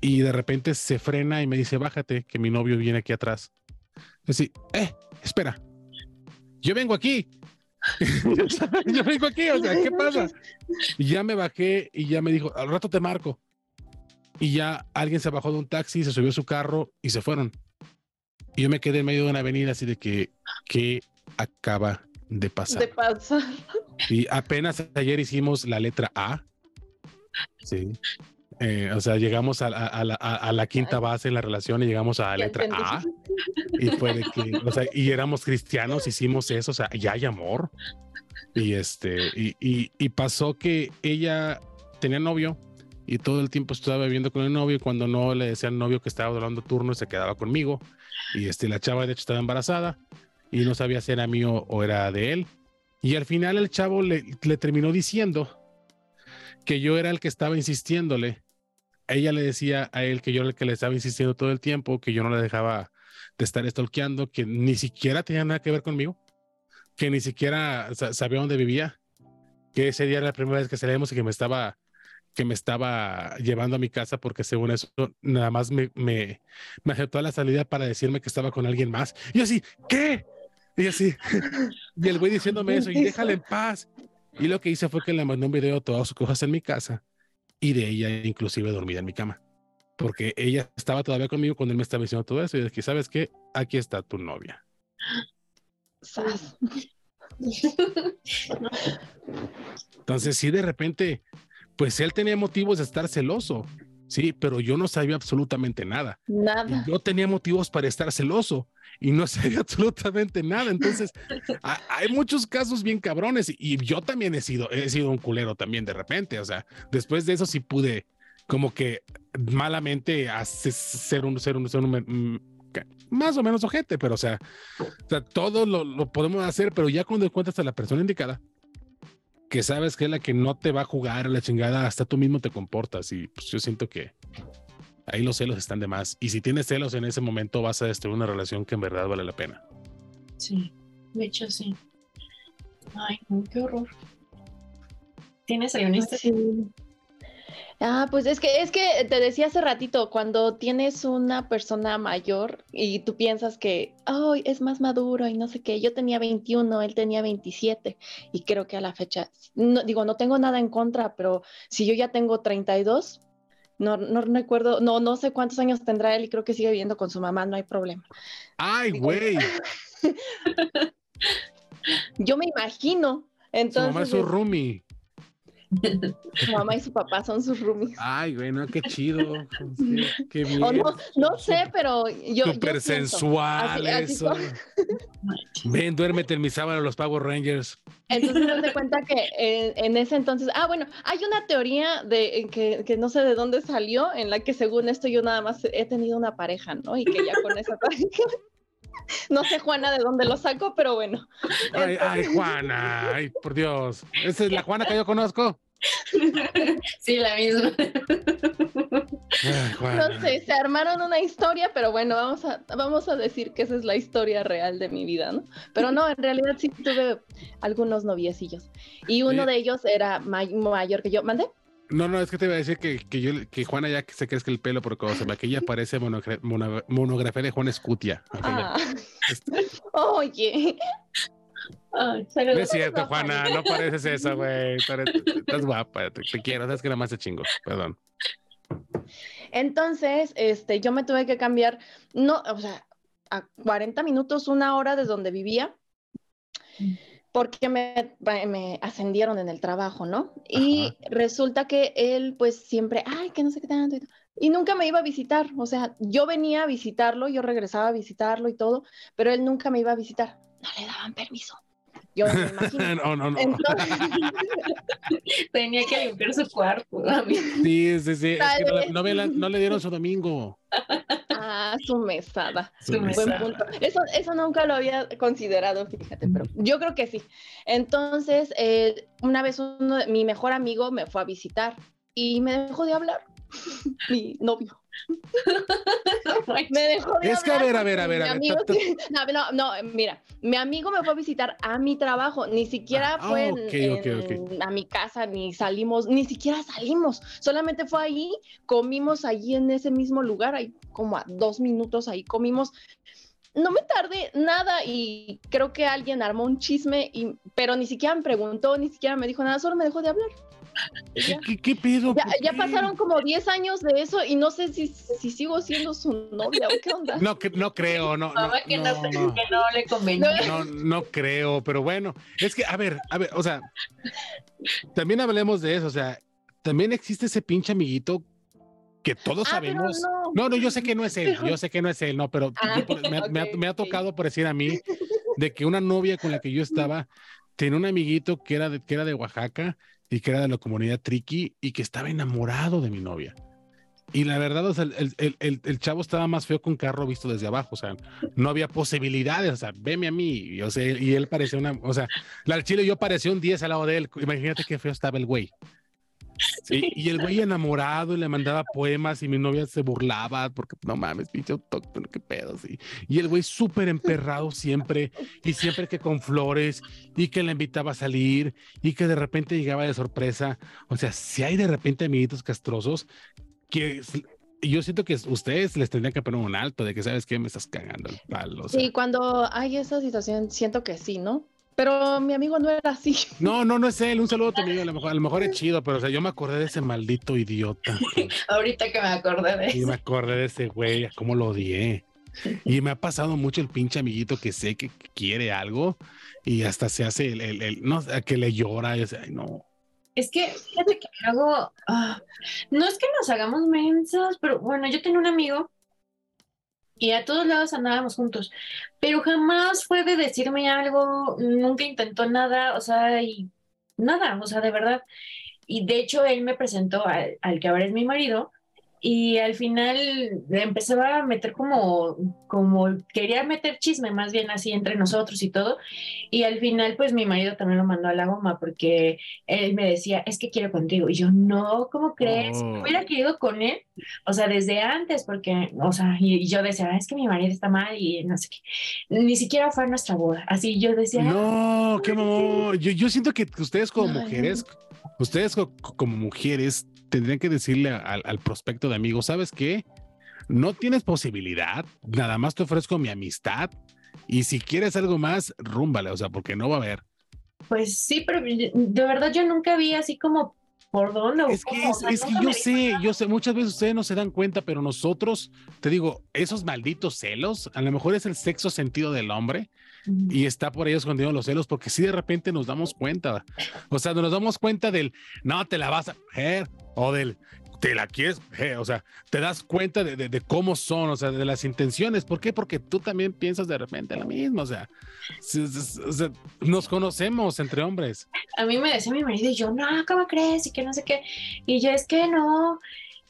y de repente se frena y me dice, bájate, que mi novio viene aquí atrás. Así, eh, espera, yo vengo aquí. yo vengo aquí, o sea, ¿qué pasa? Y ya me bajé y ya me dijo, al rato te marco. Y ya alguien se bajó de un taxi, se subió a su carro y se fueron. Y yo me quedé en medio de una avenida así de que, ¿qué acaba de pasar? De pasar. Y apenas ayer hicimos la letra A. Sí. Eh, o sea, llegamos a, la, quinta base en la relación y llegamos a la letra A. Y fue de que, o sea, y éramos cristianos, hicimos eso, o sea, ya hay amor. Y este, y, y, pasó que ella tenía novio y todo el tiempo estaba viviendo con el novio y cuando no le decía al novio que estaba durando turno se quedaba conmigo. Y este, la chava de hecho estaba embarazada y no sabía si era mío o era de él. Y al final el chavo le, le terminó diciendo que yo era el que estaba insistiéndole ella le decía a él que yo era el que le estaba insistiendo todo el tiempo, que yo no le dejaba de estar stalkeando, que ni siquiera tenía nada que ver conmigo, que ni siquiera sabía dónde vivía, que ese día era la primera vez que salíamos y que me estaba que me estaba llevando a mi casa porque según eso nada más me, me, me aceptó a la salida para decirme que estaba con alguien más. Y yo así, ¿qué? Y así, y el güey diciéndome eso, y déjale en paz. Y lo que hice fue que le mandó un video de todas sus cosas en mi casa y de ella inclusive dormida en mi cama. Porque ella estaba todavía conmigo cuando él me estaba diciendo todo eso y dije, ¿sabes qué? Aquí está tu novia. Entonces, sí, de repente, pues él tenía motivos de estar celoso, sí, pero yo no sabía absolutamente nada. Nada. yo tenía motivos para estar celoso y no sabía absolutamente nada. Entonces, hay muchos casos bien cabrones y yo también he sido, he sido un culero también de repente. O sea, después de eso sí pude como que malamente hacer ser un, ser un, ser un, mm, más o menos ojete, pero o sea, o sea todo lo, lo, podemos hacer, pero ya cuando encuentras a la persona indicada, que sabes que es la que no te va a jugar a la chingada, hasta tú mismo te comportas y pues yo siento que ahí los celos están de más. Y si tienes celos en ese momento, vas a destruir una relación que en verdad vale la pena. Sí, de hecho sí. Ay, qué horror. ¿Tienes ahí una Ah, pues es que es que te decía hace ratito, cuando tienes una persona mayor y tú piensas que, ay, es más maduro y no sé qué, yo tenía 21, él tenía 27 y creo que a la fecha, no, digo, no tengo nada en contra, pero si yo ya tengo 32, no, no recuerdo, no, no sé cuántos años tendrá él y creo que sigue viviendo con su mamá, no hay problema. Ay, güey. Yo me imagino. Entonces, su mamá es su roomie. Su mamá y su papá son sus roomies. Ay, güey, no, qué chido. Qué bien. no, no sé, pero yo. Súper sensual eso. Ven, duérmete en mi sábado los Power Rangers. Entonces, te cuenta que en, ese entonces, ah, bueno, hay una teoría de que, que, no sé de dónde salió, en la que según esto yo nada más he tenido una pareja, ¿no? Y que ya con esa pareja, no sé Juana de dónde lo saco, pero bueno. Ay, ay, Juana, ay, por Dios. ¿Esa es la Juana que yo conozco? Sí, la misma. no sé, se armaron una historia, pero bueno, vamos a, vamos a decir que esa es la historia real de mi vida, ¿no? Pero no, en realidad sí tuve algunos noviecillos. Y uno de ellos era mayor que yo. ¿Mandé? No, no, es que te iba a decir que, que, yo, que Juana ya se crezca el pelo porque cuando se maquilla parece monografía de Juan Escutia. Ah. Este. Oye, no es cierto, Juana, no pareces eso, güey. Estás guapa, te, quiero, sabes que nada más te chingo, perdón. Entonces, este, yo me tuve que cambiar, no, o sea, a 40 minutos, una hora de donde vivía, porque me, me ascendieron en el trabajo, ¿no? Y resulta que él, pues siempre, ay, que no sé qué tanto. Y, y nunca me iba a visitar, o sea, yo venía a visitarlo, yo regresaba a visitarlo y todo, pero él nunca me iba a visitar, no le daban permiso. Yo me imagino. no, no, no. Tenía que limpiar su cuarto. Sí, sí, sí. no, le dieron su domingo. Ah, su mesada. Su mesada. Buen punto. Eso, eso nunca lo había considerado, fíjate, pero yo creo que sí. Entonces, eh, una vez uno, mi mejor amigo me fue a visitar y me dejó de hablar. mi novio. me dejó de Es que a ver, a ver, a ver. A ver no, no, mira, mi amigo me fue a visitar a mi trabajo, ni siquiera ah, fue a mi casa, ni salimos, ni siquiera salimos, solamente fue ahí, comimos allí en ese mismo lugar, ahí como a dos minutos ahí comimos. No me tardé nada y creo que alguien armó un chisme, y, pero ni siquiera me preguntó, ni siquiera me dijo nada, solo me dejó de hablar. ¿Qué, pedo? Ya, pasaron como 10 años de eso y no sé si, si sigo siendo su novia o qué onda. No, que, no creo, no. No, que no, que no le convenía. No, no creo, pero bueno, es que, a ver, a ver, o sea, también hablemos de eso, o sea, también existe ese pinche amiguito que todos ah, sabemos. No. no. yo sé que no es él, yo sé que no es él, no, pero ah, me, ha, tocado por decir a mí de que una novia con la que yo estaba tenía un amiguito que era de, que era de Oaxaca y que era de la comunidad Triqui y que estaba enamorado de mi novia. Y la verdad, o sea, el, el, el, chavo estaba más feo un carro visto desde abajo, o sea, no había posibilidades, o sea, veme a mí, y, o sea, y él parecía una, o sea, la chile yo parecía un 10 al lado de él, imagínate qué feo estaba el güey. Y, el güey enamorado y le mandaba poemas y mi novia se burlaba porque no mames, pinche autóctono, qué pedo, sí. Y el güey súper emperrado siempre y siempre que con flores y que le invitaba a salir y que de repente llegaba de sorpresa. O sea, si hay de repente amiguitos castrosos que yo siento que ustedes les tendrían que poner un alto de que sabes que me estás cagando el palo. Sí, cuando hay esa situación, siento que sí, ¿no? Pero mi amigo no era así. No, no, no es él. Un saludo a tu amigo. A lo mejor, a lo mejor es chido, pero o sea, yo me acordé de ese maldito idiota. Ahorita que me acordé de eso. Y me acordé de ese güey, cómo lo odié. Y me ha pasado mucho el pinche amiguito que sé que quiere algo y hasta se hace el, el, no, que le llora y dice, ay, no. Es que, fíjate que luego, ah, no es que nos hagamos mensos, pero bueno, yo tengo un amigo y a todos lados andábamos juntos, pero jamás fue de decirme algo, nunca intentó nada, o sea, y nada, o sea, de verdad. Y de hecho él me presentó al, al que ahora es mi marido, y al final empezaba a meter como, como quería meter chisme más bien así entre nosotros y todo. Y al final pues mi marido también lo mandó a la goma porque él me decía, es que quiero contigo. Y yo, no, ¿cómo crees? Oh. Hubiera querido con él, o sea, desde antes, porque, o sea, y, yo decía, es que mi marido está mal y no sé qué. Ni siquiera fue nuestra boda. Así yo decía. No, qué mamón. Yo, yo siento que ustedes como mujeres, ustedes como mujeres tendrían que decirle al, prospecto de amigos, ¿sabes qué? No tienes posibilidad, nada más te ofrezco mi amistad y si quieres algo más, rúmbale, o sea, porque no va a haber. Pues sí, pero de verdad yo nunca vi así como por dónde. Es que, es, que yo sé, yo sé, muchas veces ustedes no se dan cuenta, pero nosotros, te digo, esos malditos celos, a lo mejor es el sexo sentido del hombre y está por ahí escondido los celos, porque si de repente nos damos cuenta, o sea, nos damos cuenta del, no te la vas a coger, o del, te la quieres, eh, o sea, te das cuenta de, cómo son, o sea, de las intenciones. ¿Por qué? Porque tú también piensas de repente lo mismo, o sea, nos conocemos entre hombres. A mí me decía mi marido y yo, no, ¿cómo crees? Y que no sé qué. Y yo, es que no.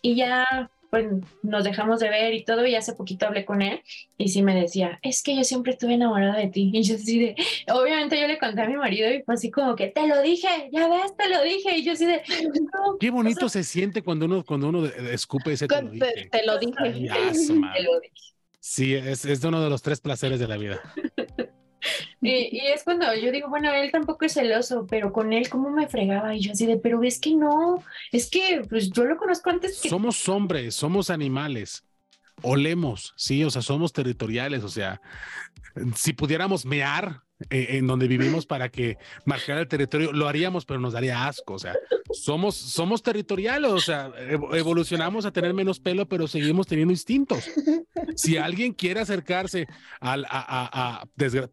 Y ya pues nos dejamos de ver y todo, y hace poquito hablé con él y sí me decía, es que yo siempre estuve enamorada de ti. Y yo así de, obviamente yo le conté a mi marido y fue así como que, te lo dije, ya ves, te lo dije. Y yo así de, Qué bonito se siente cuando uno, cuando uno escupe ese te lo dije. Te, lo dije. te lo dije. Sí, es, es uno de los tres placeres de la vida. Y, es cuando yo digo, bueno, él tampoco es celoso, pero con él, ¿cómo me fregaba? Y yo así de, pero es que no, es que pues yo lo conozco antes. Que... Somos hombres, somos animales, olemos, sí, o sea, somos territoriales, o sea, si pudiéramos mear, eh, en donde vivimos para que marcar el territorio, lo haríamos, pero nos daría asco. O sea, somos, somos territoriales, o sea, evolucionamos a tener menos pelo, pero seguimos teniendo instintos. Si alguien quiere acercarse al, a, a,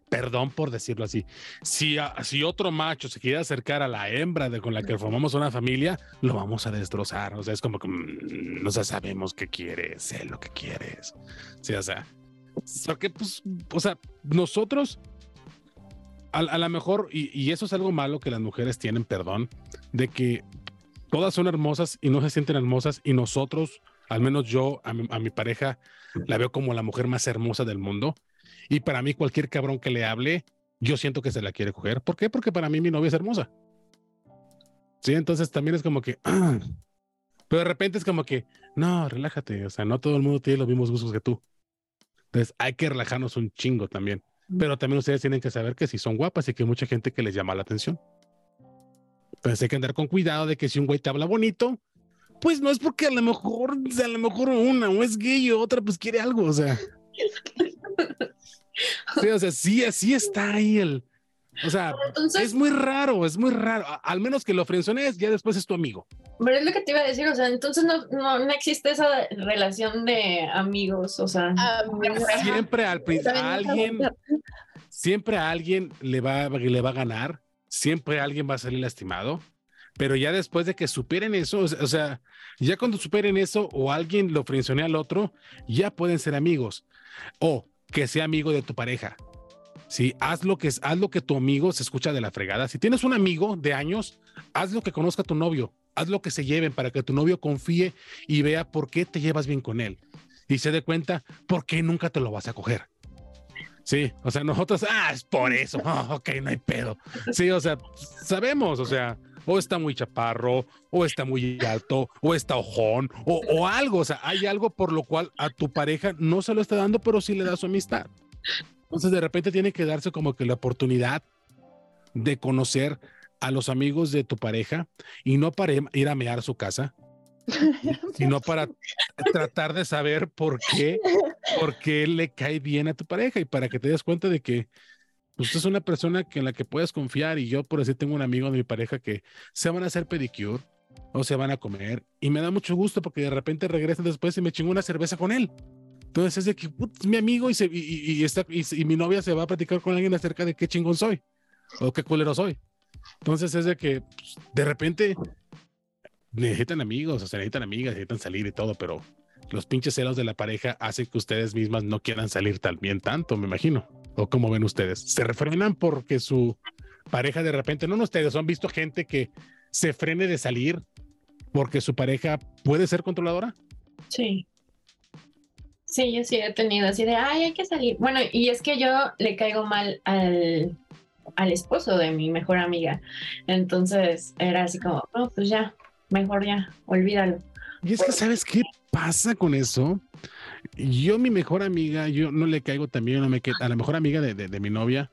perdón por decirlo así, si, si otro macho se quiere acercar a la hembra de, con la que formamos una familia, lo vamos a destrozar. O sea, es como que mm, no sabemos qué quieres, sé lo que quieres. Sí, o sea, porque, pues, o sea, nosotros a, lo mejor, y, eso es algo malo que las mujeres tienen, perdón, de que todas son hermosas y no se sienten hermosas y nosotros, al menos yo, a mi, pareja, la veo como la mujer más hermosa del mundo. Y para mí cualquier cabrón que le hable, yo siento que se la quiere coger. ¿Por qué? Porque para mí mi novia es hermosa. Sí, entonces también es como que... Pero de repente es como que, no, relájate, o sea, no todo el mundo tiene los mismos gustos que tú. Entonces hay que relajarnos un chingo también. Pero también ustedes tienen que saber que si son guapas y que hay mucha gente que les llama la atención. Entonces hay que andar con cuidado de que si un güey te habla bonito, pues no es porque a lo mejor, a lo mejor una o es gay o otra pues quiere algo, o sea. Sí, o sea, sí, así está ahí el. O sea, es muy raro, es muy raro. Al menos que lo frenzones, ya después es tu amigo. Pero es lo que te iba a decir, o sea, entonces no, no, no existe esa relación de amigos, o sea. Siempre al a alguien, siempre a alguien le va, le va a ganar, siempre alguien va a salir lastimado, pero ya después de que superen eso, o sea, ya cuando superen eso o alguien lo friccione al otro, ya pueden ser amigos. O que sea amigo de tu pareja. Sí, haz lo que haz lo que tu amigo se escucha de la fregada. Si tienes un amigo de años, haz lo que conozca a tu novio haz lo que se lleven para que tu novio confíe y vea por qué te llevas bien con él y se dé cuenta por qué nunca te lo vas a coger. Sí, o sea, nosotros, ah, es por eso, oh, ok, no hay pedo. Sí, o sea, sabemos, o sea, o está muy chaparro, o está muy alto, o está ojón, o, o algo, o sea, hay algo por lo cual a tu pareja no se lo está dando, pero sí le da su amistad. Entonces, de repente tiene que darse como que la oportunidad de conocer a los amigos de tu pareja y no para ir a mear su casa, sino para tratar de saber por qué, por qué le cae bien a tu pareja y para que te des cuenta de que pues, es una persona que en la que puedes confiar y yo por decir tengo un amigo de mi pareja que se van a hacer pedicure o se van a comer y me da mucho gusto porque de repente regresan después y me chingo una cerveza con él. Entonces es de que mi amigo y, se, y, está, y, mi novia se va a platicar con alguien acerca de qué chingón soy o qué culero soy. Entonces es de que pues, de repente necesitan amigos, o sea, necesitan amigas, necesitan salir y todo, pero los pinches celos de la pareja hacen que ustedes mismas no quieran salir también tanto, me imagino. ¿O cómo ven ustedes? ¿Se refrenan porque su pareja de repente, no, no ustedes, han visto gente que se frene de salir porque su pareja puede ser controladora? Sí. Sí, yo sí he tenido así de, ay, hay que salir. Bueno, y es que yo le caigo mal al, al esposo de mi mejor amiga. Entonces era así como, no, pues ya, mejor ya, olvídalo. Y es que, ¿sabes qué pasa con eso? Yo, mi mejor amiga, yo no le caigo también, no me a la mejor amiga de, de, mi novia,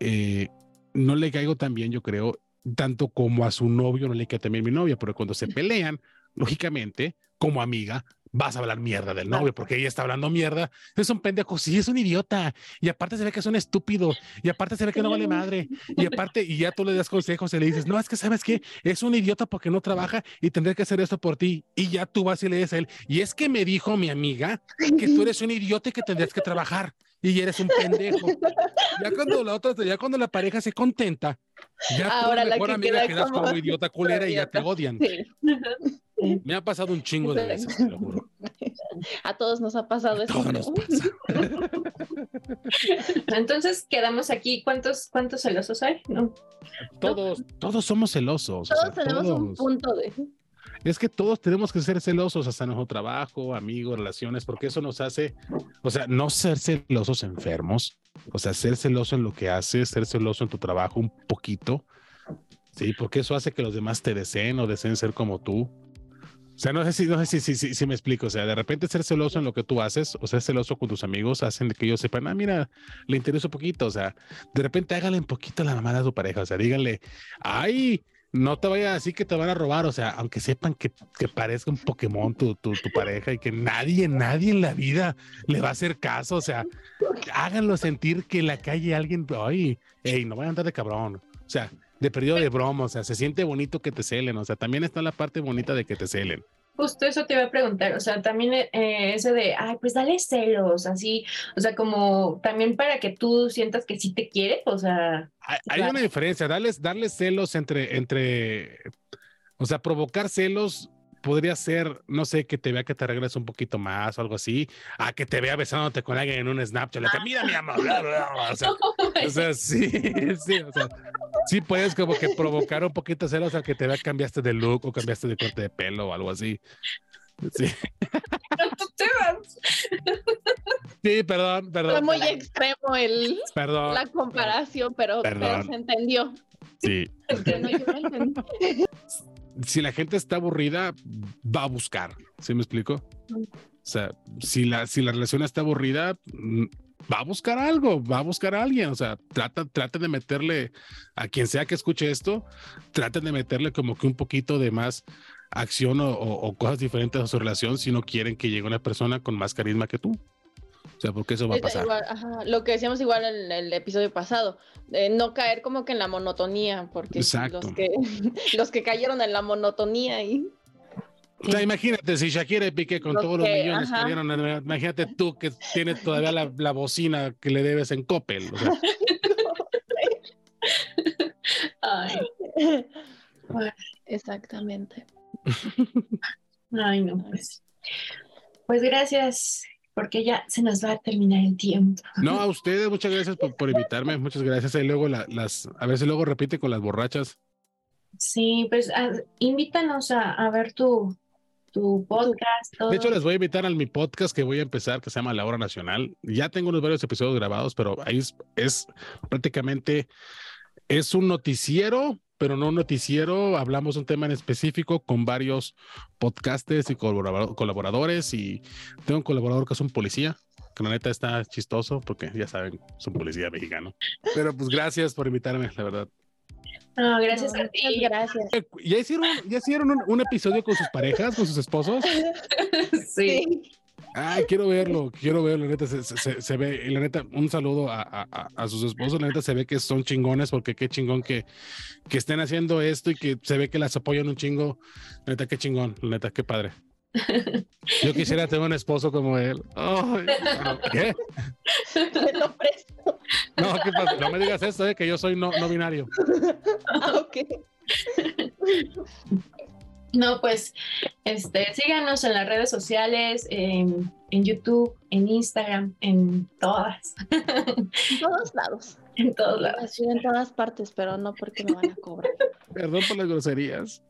eh, no le caigo también, yo creo, tanto como a su novio no le cae también mi novia, pero cuando se pelean, lógicamente, como amiga, vas a hablar mierda del novio porque ella está hablando mierda. Es un pendejo, sí, es un idiota. Y aparte se ve que es un estúpido. Y aparte se ve que no vale madre. Y aparte, y ya tú le das consejos y le dices, no, es que sabes que es un idiota porque no trabaja y tendré que hacer esto por ti. Y ya tú vas y le dices a él, y es que me dijo mi amiga que tú eres un idiota y que tendrías que trabajar y eres un pendejo. Ya cuando la otra, ya cuando la pareja se contenta, ya Ahora tú, la mejor que amiga, queda quedas como, como idiota culera y ya te odian. Sí. Me ha pasado un chingo de veces, te lo juro. A todos nos ha pasado eso. Nos pasa. Entonces quedamos aquí. ¿Cuántos, cuántos celosos hay? No. Todos, todos somos celosos. o Todos sea, tenemos un punto de. Es que todos tenemos que ser celosos hasta nuestro trabajo, amigos, relaciones, porque eso nos hace, o sea, no ser celosos enfermos, o sea, ser celoso en lo que haces, ser celoso en tu trabajo un poquito, sí, porque eso hace que los demás te deseen o deseen ser como tú. O sea, no sé si, no sé si, si, si, me explico. O sea, de repente ser celoso en lo que tú haces o ser celoso con tus amigos hacen que ellos sepan, ah, mira, le interesa un poquito. O sea, de repente hágale un poquito la mamada a tu pareja. O sea, díganle, ay, no te vayas así que te van a robar. O sea, aunque sepan que, que parezca un Pokémon tu, tu, tu pareja y que nadie, nadie en la vida le va a hacer caso. O sea, háganlo sentir que en la calle alguien, ay, hey, no vayan a andar de cabrón. O sea, de periodo de broma. O sea, se siente bonito que te celen. O sea, también está la parte bonita de que te celen. Justo eso te iba a preguntar, o sea, también eh, ese de, ay, pues dale celos, así, o sea, como también para que tú sientas que sí te quiere, o sea, Hay, hay una diferencia, darles, darles celos entre, entre, o sea, provocar celos podría ser, no sé, que te vea que te arregles un poquito más o algo así, a que te vea besándote con alguien en un Snapchat, le que, mira mi amor, bla, bla, bla", o sea, o sea, sí, sí, o sea, sí puedes como que provocar un poquito celos al que te vea cambiaste de look o cambiaste de corte de pelo o algo así. Sí, sí perdón, Fue perdón, muy extremo el, perdón, la comparación, pero, se entendió. sí. Yo entendí. si la gente está aburrida, va a buscar. ¿Sí me explico? O sea, si la, si la relación está aburrida, mm, va a buscar algo, va a buscar a alguien. O sea, trata, trata de meterle a quien sea que escuche esto, traten de meterle como que un poquito de más acción o, o- o cosas diferentes a su relación si no quieren que llegue una persona con más carisma que tú. O sea, porque eso va a Es pasar. igual, ajá, lo que decíamos igual en el episodio pasado, de no caer como que en la monotonía, porque Exacto. los que, los que cayeron en la monotonía y O sea, imagínate si Shakira y Piqué con Los todos los que- millones que ajá. dieron, eh, imagínate tú que tienes todavía la, la bocina que le debes en Coppel. O sea, Ay, exactamente. ay, no, pues. Pues gracias, porque ya se nos va a terminar el tiempo. no, a ustedes, muchas gracias por, por invitarme, muchas gracias. Y luego la- las, a ver si luego repite con las borrachas. Sí, pues ah, invítanos a, a ver tu, tu podcast. todo. De hecho, les voy a invitar a mi podcast que voy a empezar, que se llama La Hora Nacional. Ya tengo unos varios episodios grabados, pero ahí es, es prácticamente, es un noticiero, pero no un noticiero. Hablamos un tema en específico con varios podcasters y colabora- colaboradores. Y tengo un colaborador que es un policía, que la neta está chistoso porque ya saben, es un policía mexicano. Pero pues gracias por invitarme, la verdad. No, gracias No, a ti. gracias. ¿Ya hicieron, ya hicieron un, un episodio con sus parejas, con sus esposos? Sí. Sí. Ay, quiero verlo, quiero verlo, la neta se, se- se- se ve, y la neta, un saludo a, a- a- sus esposos, la neta se ve que son chingones, porque qué chingón que, que estén haciendo esto y que se ve que las apoyan un chingo, la neta, qué chingón, la neta, qué padre. Yo quisiera tener un esposo como él. ¿Qué? Me lo presto. No, ¿qué pasa? No me digas eso, eh, que yo soy no, no binario. Ah, ok. No, pues, este, síganos en las redes sociales, en, en YouTube, en Instagram, en todas, En todos lados. en todos lados. Así en todas partes, pero no porque me van a cobrar. Perdón por las groserías.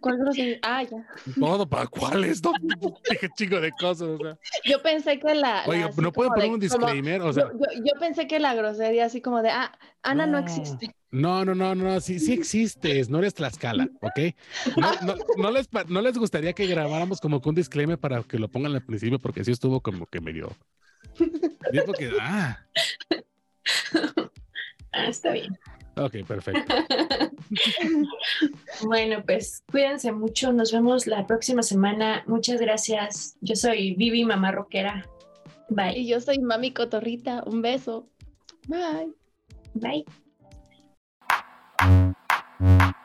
¿Cuál grosería? Ah, ya. Todo, ¿para cuáles? No, dije chingo de cosas, o sea. Yo pensé que la. la Oye, ¿no de- poner un como- disclaimer? O sea, yo, yo- yo pensé que la grosería así como de, ah, Ana no, No. existe. No, no, no, no, sí, sí existes, no eres Tlaxcala, ¿ok? No, no, no les, no les gustaría que grabáramos como que un disclaimer para que lo pongan al principio, porque sí estuvo como que medio. Sí, porque, ah, Ah, está bien. ok, perfecto. Bueno, pues cuídense mucho. Nos vemos la próxima semana. Muchas gracias. Yo soy Vivi, mamá rockera. Bye. Y yo soy Mami Cotorrita. Un beso. Bye. Bye. Thank you.